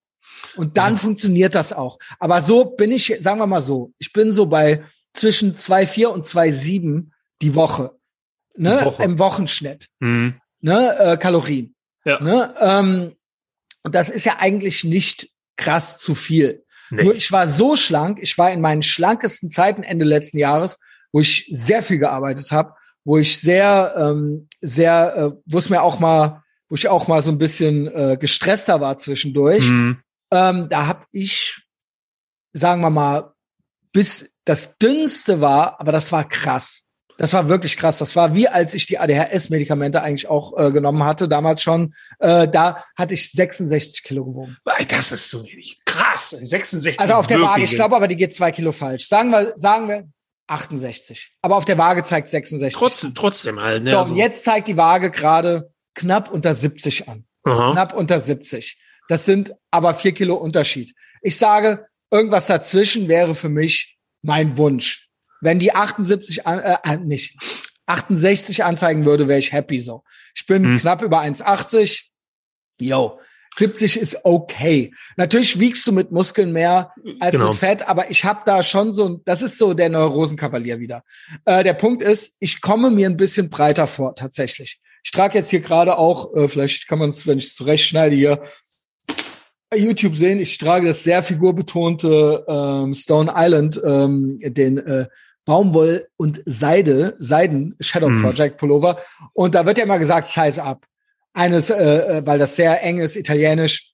S1: Und dann
S2: Ja.
S1: funktioniert das auch. Aber so bin ich, sagen wir mal so, ich bin so bei zwischen 2,4 und 2,7 die Woche. Ne?
S2: Die Woche.
S1: Im Wochenschnitt.
S2: hm,
S1: Ne? Äh, Kalorien.
S2: Ja.
S1: Ne? Ähm, und das ist ja eigentlich nicht krass zu viel.
S2: nee.
S1: Nur ich war so schlank, ich war in meinen schlankesten Zeiten Ende letzten Jahres, wo ich sehr viel gearbeitet habe, wo ich sehr, ähm, sehr, äh, wo es mir auch mal, wo ich auch mal so ein bisschen äh, gestresster war zwischendurch.
S2: Hm,
S1: Ähm, da habe ich, sagen wir mal, bis das dünnste war, aber das war krass. Das war wirklich krass. Das war wie als ich die ADHS-Medikamente eigentlich auch äh, genommen hatte, damals schon. Äh, da hatte ich 66 Kilo gewogen.
S2: Das ist so wenig. Krass. 66.
S1: Also auf der
S2: wirklich.
S1: Waage, ich glaube aber, die geht zwei Kilo falsch. Sagen wir, sagen wir 68. Aber auf der Waage zeigt 66.
S2: Trotzdem, trotzdem halt. Ne?
S1: So,
S2: also,
S1: und jetzt zeigt die Waage gerade knapp unter 70 an.
S2: aha.
S1: Knapp unter 70. Das sind aber vier Kilo Unterschied. Ich sage, irgendwas dazwischen wäre für mich mein Wunsch. Wenn die 78 an, äh, äh, nicht 68 anzeigen würde, wäre ich happy so. Ich bin
S2: Hm.
S1: knapp über 1,80. Yo. 70 ist okay. Natürlich wiegst du mit Muskeln mehr als
S2: Genau.
S1: mit Fett, aber ich habe da schon so, das ist so der Neurosenkavalier wieder. Äh, der Punkt ist, ich komme mir ein bisschen breiter vor, tatsächlich. Ich trage jetzt hier gerade auch, äh, vielleicht kann man es, wenn ich es zurechtschneide, hier bei YouTube sehen, ich trage das sehr figurbetonte ähm, Stone Island, ähm, den äh, Baumwoll und Seide, Seiden Shadow
S2: Hm.
S1: Project Pullover. Und da wird ja immer gesagt, Size up. Eines, äh, äh, weil das sehr eng ist, italienisch.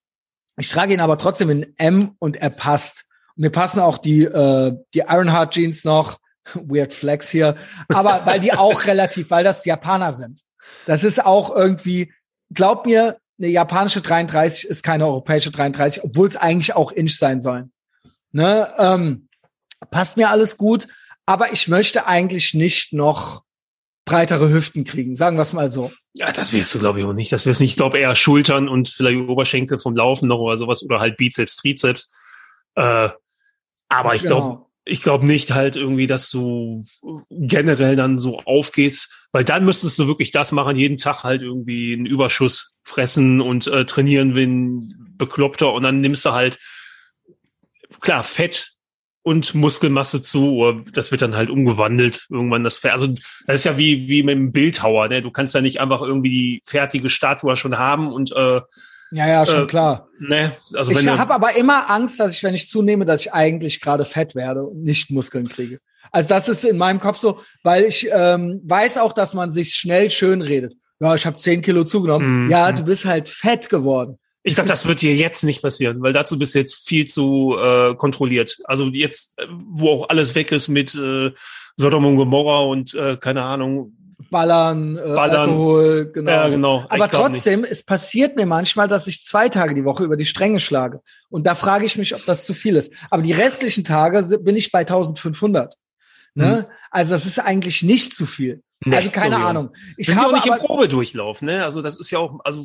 S1: Ich trage ihn aber trotzdem in M und er passt. Und mir passen auch die, äh, die Ironheart Jeans noch. Weird Flex hier. Aber weil die auch relativ, weil das Japaner sind. Das ist auch irgendwie, glaub mir, eine japanische 33 ist keine europäische 33, obwohl es eigentlich auch Inch sein sollen. Ne? Ähm, passt mir alles gut, aber ich möchte eigentlich nicht noch breitere Hüften kriegen, sagen wir es mal so.
S2: Ja, das wirst du, glaube ich, auch nicht. Das wirst nicht. Ich glaube eher Schultern und vielleicht Oberschenkel vom Laufen noch oder sowas oder halt Bizeps, Trizeps. Äh, aber ich glaube,
S1: Genau.
S2: ich glaube nicht halt irgendwie, dass du generell dann so aufgehst, weil dann müsstest du wirklich das machen, jeden Tag halt irgendwie einen Überschuss fressen und äh, trainieren wie ein Bekloppter und dann nimmst du halt, klar, Fett und Muskelmasse zu, oder das wird dann halt umgewandelt irgendwann das. Also das ist ja wie, wie mit dem Bildhauer, ne? Du kannst ja nicht einfach irgendwie die fertige Statue schon haben und äh,
S1: Ja, ja, schon
S2: Äh,
S1: klar.
S2: ne, also
S1: Ich habe aber immer Angst, dass ich, wenn ich zunehme, dass ich eigentlich gerade fett werde und nicht Muskeln kriege. Also das ist in meinem Kopf so, weil ich ähm, weiß auch, dass man sich schnell schön redet. Ja, ich habe 10 Kilo zugenommen.
S2: Mhm.
S1: Ja, du bist halt fett geworden.
S2: Ich glaube, das wird dir jetzt nicht passieren, weil dazu bist du jetzt viel zu äh, kontrolliert. Also jetzt, äh, wo auch alles weg ist mit äh, Sodom und Gomorra und äh, keine Ahnung.
S1: Ballern, äh,
S2: Ballern.
S1: Alkohol, genau.
S2: Ja, genau.
S1: Aber trotzdem, es passiert mir manchmal, dass ich zwei Tage die Woche über die Stränge schlage. Und da frage ich mich, ob das zu viel ist. Aber die restlichen Tage bin ich bei 1500. Ne? Also das ist eigentlich nicht zu viel.
S2: Nee,
S1: also keine
S2: auch.
S1: Ahnung. Ich
S2: bin ja auch
S1: habe
S2: nicht im
S1: aber,
S2: Probedurchlauf, ne? Also das ist ja auch, also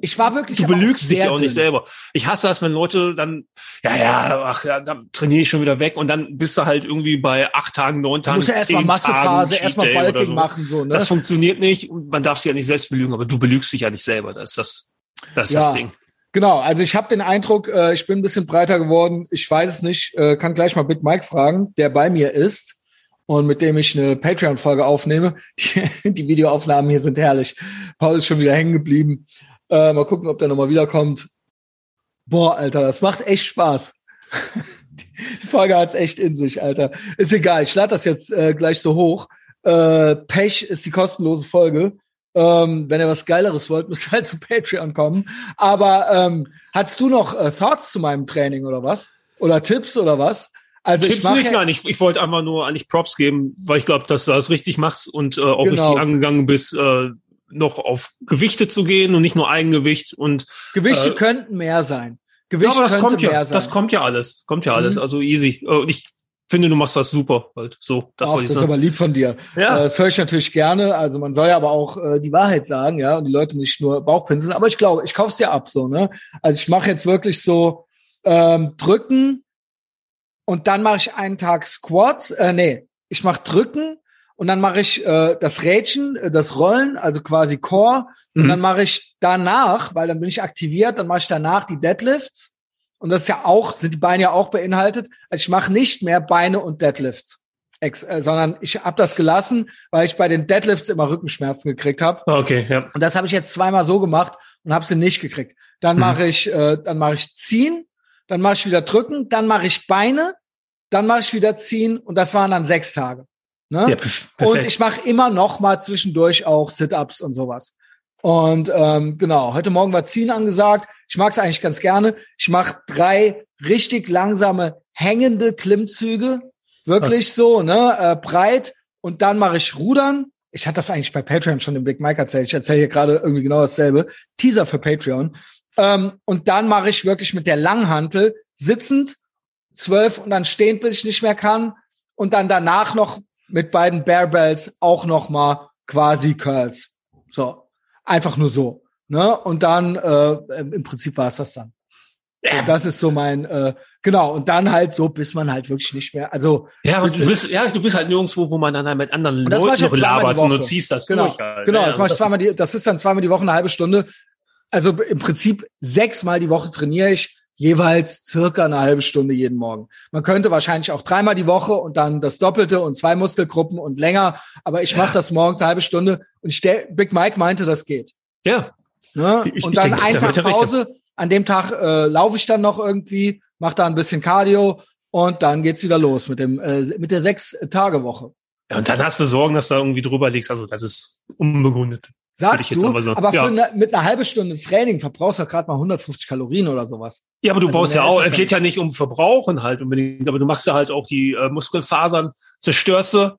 S1: ich war wirklich
S2: du belügst dich auch nicht selber. Ich hasse das, wenn Leute dann, ja, ja, ach ja, dann trainiere ich schon wieder weg und dann bist du halt irgendwie bei acht Tagen, neun
S1: Du
S2: Tagen,
S1: musst ja erstmal
S2: zehn
S1: Massephase,
S2: Tagen
S1: erstmal Bulking
S2: so.
S1: machen, so, ne?
S2: Das funktioniert nicht und man darf sich ja nicht selbst belügen, aber du belügst dich ja nicht selber. Das ist das, das, ist
S1: Ja.
S2: das Ding.
S1: Genau, also ich habe den Eindruck, äh, ich bin ein bisschen breiter geworden. Ich weiß es nicht, äh, kann gleich mal Big Mike fragen, der bei mir ist und mit dem ich eine Patreon-Folge aufnehme. Die, die Videoaufnahmen hier sind herrlich. Paul ist schon wieder hängen geblieben. Äh, mal gucken, ob der nochmal wiederkommt. Boah, Alter, das macht echt Spaß. Die Folge hat's echt in sich, Alter. Ist egal, ich lade das jetzt äh, gleich so hoch. Äh, Pech ist die kostenlose Folge. Ähm, wenn ihr was Geileres wollt, müsst ihr halt zu Patreon kommen. Aber ähm, hast du noch äh, Thoughts zu meinem Training oder was? Oder Tipps oder was? Also ich mache
S2: nicht, nein, ich, ich wollte einfach nur eigentlich Props geben, weil ich glaube, dass du das richtig machst und äh, auch
S1: Genau.
S2: richtig angegangen bist, äh, noch auf Gewichte zu gehen und nicht nur Eigengewicht und
S1: Gewichte
S2: äh,
S1: könnten mehr sein.
S2: ja,
S1: Gewicht
S2: aber das kommt
S1: mehr
S2: ja,
S1: sein.
S2: das kommt ja alles, kommt ja alles,
S1: Mhm.
S2: also easy. Äh, Und ich finde, du machst das super, halt so, das
S1: Ach,
S2: wollte ich
S1: das ist
S2: sagen.
S1: aber lieb von dir.
S2: Ja.
S1: Äh, Das höre ich natürlich gerne. Also man soll ja aber auch äh, die Wahrheit sagen, ja, und die Leute nicht nur Bauchpinseln. Aber ich glaube, ich kauf's dir ab, so ne. Also ich mache jetzt wirklich so ähm, drücken und dann mache ich einen Tag Squats. Äh, nee, ich mache drücken und dann mache ich äh, das Rädchen, äh, das Rollen, also quasi Core. Und
S2: Mhm.
S1: dann mache ich danach, weil dann bin ich aktiviert, dann mache ich danach die Deadlifts. Und das ist ja auch, sind die Beine ja auch beinhaltet. Also ich mache nicht mehr Beine und Deadlifts. Ex äh, sondern ich habe das gelassen, weil ich bei den Deadlifts immer Rückenschmerzen gekriegt habe.
S2: Okay, ja.
S1: Und das habe ich jetzt zweimal so gemacht und habe sie nicht gekriegt. Dann
S2: Mhm.
S1: mache ich, äh, dann mache ich ziehen, dann mache ich wieder drücken, dann mache ich Beine, dann mache ich wieder ziehen und das waren dann sechs Tage. Ne?
S2: ja
S1: Und ich mache immer noch mal zwischendurch auch Sit-ups und sowas. Und ähm, genau, heute Morgen war Ziehen angesagt. Ich mag es eigentlich ganz gerne. Ich mache drei richtig langsame hängende Klimmzüge, wirklich so, ne, äh, breit. Und dann mache ich Rudern. Ich hatte das eigentlich bei Patreon schon dem Big Mike erzählt. Ich erzähle hier gerade irgendwie genau dasselbe. Teaser für Patreon. Ähm, und dann mache ich wirklich mit der Langhantel sitzend zwölf und dann stehend, bis ich nicht mehr kann. Und dann danach noch mit beiden Bearbells auch noch mal quasi Curls. So, einfach nur so. Ne? Und dann äh, im Prinzip war es das dann.
S2: ja,
S1: Das ist so mein äh, genau. Und dann halt so, bis man halt wirklich nicht mehr. Also
S2: ja,
S1: bis-
S2: du bist, ja, du bist halt nirgendwo, wo man dann halt mit anderen
S1: mach
S2: Leuten noch labert und du ziehst das
S1: genau,
S2: durch halt.
S1: genau.
S2: ne?
S1: Das mache ich zweimal die. Das ist dann zweimal die Woche eine halbe Stunde. Also im Prinzip sechsmal die Woche trainiere ich jeweils circa eine halbe Stunde jeden Morgen. Man könnte wahrscheinlich auch dreimal die Woche und dann das Doppelte und zwei Muskelgruppen und länger. Aber ich
S2: Ja.
S1: mache das morgens eine halbe Stunde und ich stell, Big Mike meinte, das geht.
S2: Ja,
S1: Ne?
S2: Ich-
S1: und dann einen Tag Pause. An dem Tag äh, laufe ich dann noch irgendwie, mache da ein bisschen Cardio und dann geht's wieder los mit dem äh, mit der sechs Tage Woche.
S2: Ja, und dann hast du Sorgen, dass da irgendwie drüber liegst. Also das ist unbegründet.
S1: Sagst
S2: ich jetzt
S1: du,
S2: aber so-
S1: aber
S2: ja.
S1: eine, mit einer halben Stunde Training verbrauchst du gerade mal 150 Kalorien oder sowas.
S2: Ja, aber du
S1: Also
S2: baust
S1: mehr
S2: ja auch, es
S1: ja
S2: geht ja nicht um Verbrauchen halt unbedingt, aber du machst ja halt auch die äh, Muskelfasern, zerstörst du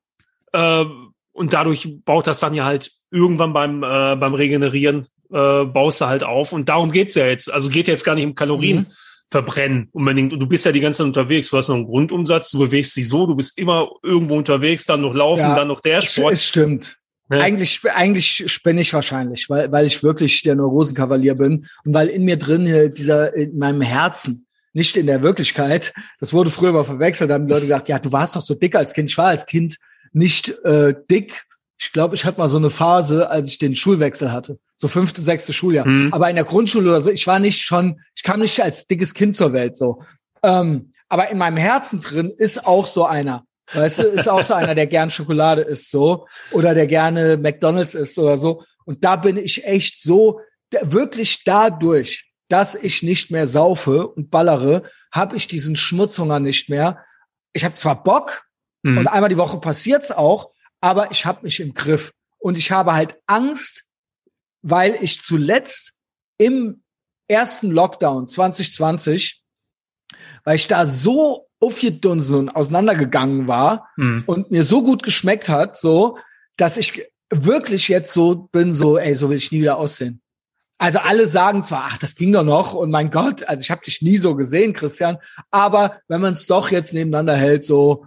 S2: äh, und dadurch baut das dann ja halt irgendwann beim, äh, beim Regenerieren, äh, baust du halt auf und darum geht's ja jetzt. Also geht jetzt gar nicht um Kalorien.
S1: Mhm.
S2: verbrennen unbedingt. Und du bist ja die ganze Zeit unterwegs. Du hast noch einen Grundumsatz, du bewegst dich so, du bist immer irgendwo unterwegs, dann noch laufen,
S1: Ja,
S2: dann noch der
S1: Es,
S2: Sport.
S1: es stimmt.
S2: Ja.
S1: Eigentlich, eigentlich spinne ich wahrscheinlich, weil, weil ich wirklich der Neurosenkavalier bin und weil in mir drin hier dieser, in meinem Herzen, nicht in der Wirklichkeit, das wurde früher mal verwechselt, da haben die Leute gedacht, ja, du warst doch so dick als Kind. Ich war als Kind nicht äh, dick. Ich glaube, ich hatte mal so eine Phase, als ich den Schulwechsel hatte. So fünfte, sechste Schuljahr.
S2: Hm.
S1: Aber in der Grundschule oder so, ich war nicht schon, ich kam nicht als dickes Kind zur Welt so. Ähm, aber in meinem Herzen drin ist auch so einer. Weißt du, ist auch so einer, der gern Schokolade isst so oder der gerne McDonald's isst oder so. Und da bin ich echt so, wirklich dadurch, dass ich nicht mehr saufe und ballere, habe ich diesen Schmutzhunger nicht mehr. Ich habe zwar Bock
S2: Hm.
S1: und einmal die Woche passiert's auch, aber ich habe mich im Griff. Und ich habe halt Angst, weil ich zuletzt im ersten Lockdown 2020, weil ich da so aufgedunsen und auseinandergegangen war
S2: Mhm.
S1: und mir so gut geschmeckt hat, so, dass ich wirklich jetzt so bin, so, ey, so will ich nie wieder aussehen. Also alle sagen zwar, ach, das ging doch noch und mein Gott, also ich habe dich nie so gesehen, Christian, aber wenn man es doch jetzt nebeneinander hält, so,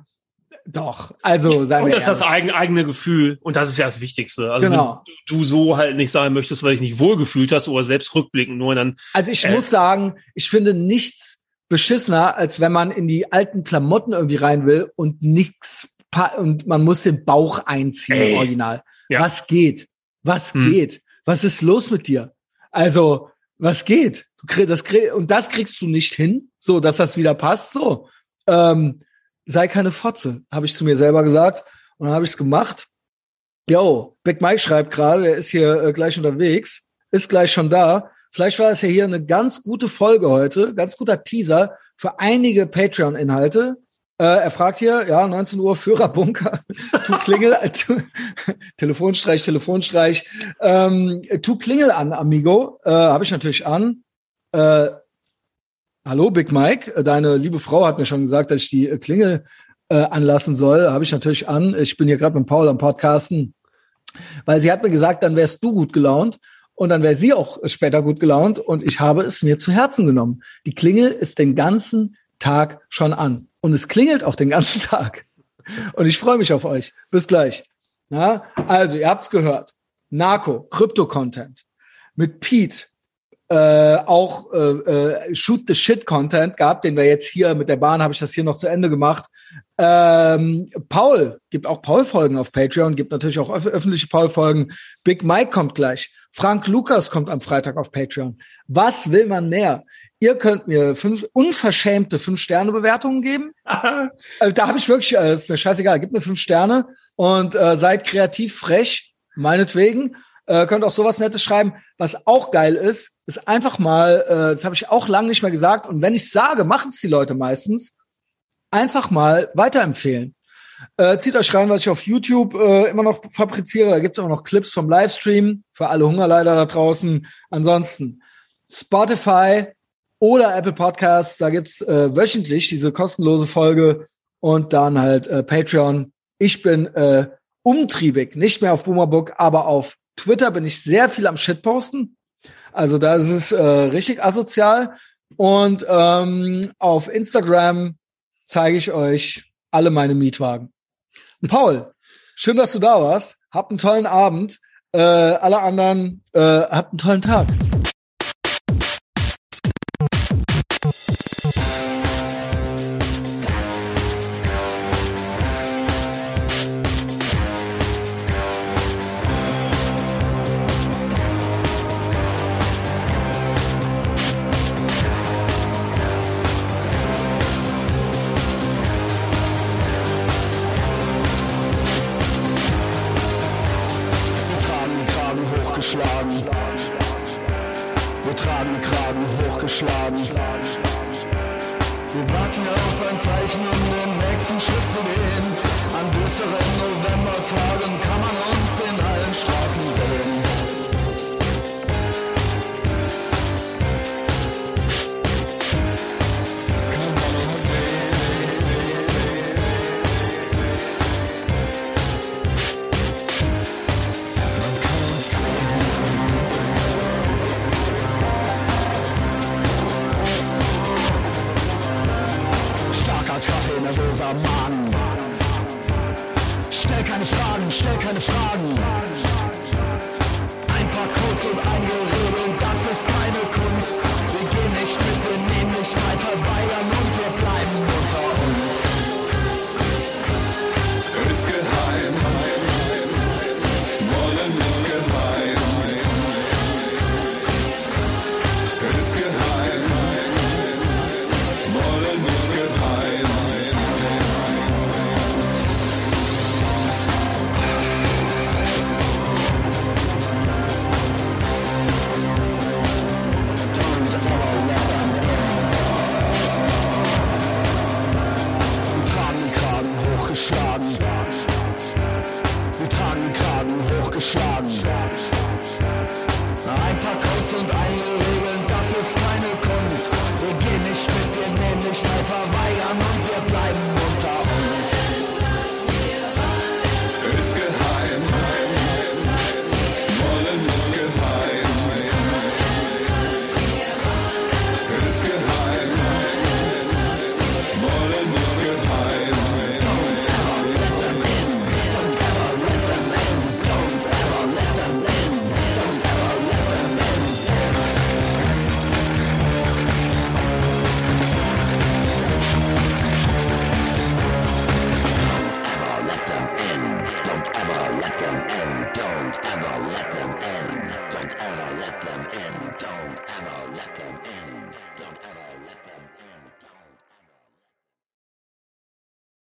S1: doch, also seien
S2: Und das ist das
S1: ehrlich.
S2: eigene, Gefühl. Und das ist ja das Wichtigste. Also
S1: Genau.
S2: wenn du so halt nicht sagen möchtest, weil ich nicht wohlgefühlt hast oder selbst rückblickend nur dann,
S1: Also ich
S2: Äh.
S1: muss sagen, ich finde nichts beschissener, als wenn man in die alten Klamotten irgendwie rein will und nichts und man muss den Bauch einziehen
S2: Ey.
S1: im Original.
S2: Ja.
S1: Was geht? Was
S2: Hm.
S1: geht? Was ist los mit dir? Also, was geht? Das und das kriegst du nicht hin, so dass das wieder passt. So, ähm, sei keine Fotze, habe ich zu mir selber gesagt und dann habe ich es gemacht. Yo, Big Mike schreibt gerade, er ist hier äh, gleich unterwegs, ist gleich schon da. Vielleicht war es ja hier eine ganz gute Folge heute, ganz guter Teaser für einige Patreon-Inhalte. Äh, er fragt hier, ja, 19 Uhr Führerbunker, tu Klingel, äh, tu, Telefonstreich, Telefonstreich, ähm, tu Klingel an, Amigo, äh, habe ich natürlich an. Äh, hallo, Big Mike, äh, deine liebe Frau hat mir schon gesagt, dass ich die äh, Klingel äh, anlassen soll, habe ich natürlich an. Ich bin hier gerade mit Paul am Podcasten, weil sie hat mir gesagt, dann wärst du gut gelaunt und dann wäre sie auch später gut gelaunt und ich habe es mir zu Herzen genommen. Die Klingel ist den ganzen Tag schon an und es klingelt auch den ganzen Tag. Und ich freue mich auf euch. Bis gleich. Ja, also, ihr habt's gehört. Narco, Krypto-Content. Mit Pete äh, auch äh, äh, Shoot the Shit Content gehabt, den wir jetzt hier mit der Bahn habe ich das hier noch zu Ende gemacht. Ähm, Paul gibt auch Paul-Folgen auf Patreon, gibt natürlich auch öf öffentliche Paul-Folgen. Big Mike kommt gleich. Frank Lukas kommt am Freitag auf Patreon. Was will man mehr? Ihr könnt mir fünf unverschämte Fünf-Sterne-Bewertungen geben. Äh, da habe ich wirklich, äh, ist mir scheißegal, gebt mir fünf Sterne und äh, seid kreativ frech, meinetwegen. Äh, könnt auch sowas Nettes schreiben. Was auch geil ist, ist einfach mal, äh, das habe ich auch lange nicht mehr gesagt, und wenn ich sage, machen es die Leute meistens, einfach mal weiterempfehlen. Äh, zieht euch rein, was ich auf YouTube äh, immer noch fabriziere. Da gibt's immer noch Clips vom Livestream für alle Hungerleider da draußen. Ansonsten Spotify oder Apple Podcasts, da gibt's äh, wöchentlich diese kostenlose Folge und dann halt äh, Patreon. Ich bin äh, umtriebig, nicht mehr auf Boomerbook, aber auf Twitter bin ich sehr viel am Shitposten. Also da ist es äh, richtig asozial. Und ähm, auf Instagram zeige ich euch alle meine Mietwagen. Paul, schön, dass du da warst. Habt einen tollen Abend. Äh, alle anderen, äh, habt einen tollen Tag.
S5: Kragen hochgeschlagen. Wir warten auf ein Zeichen, um den nächsten Schritt zu gehen.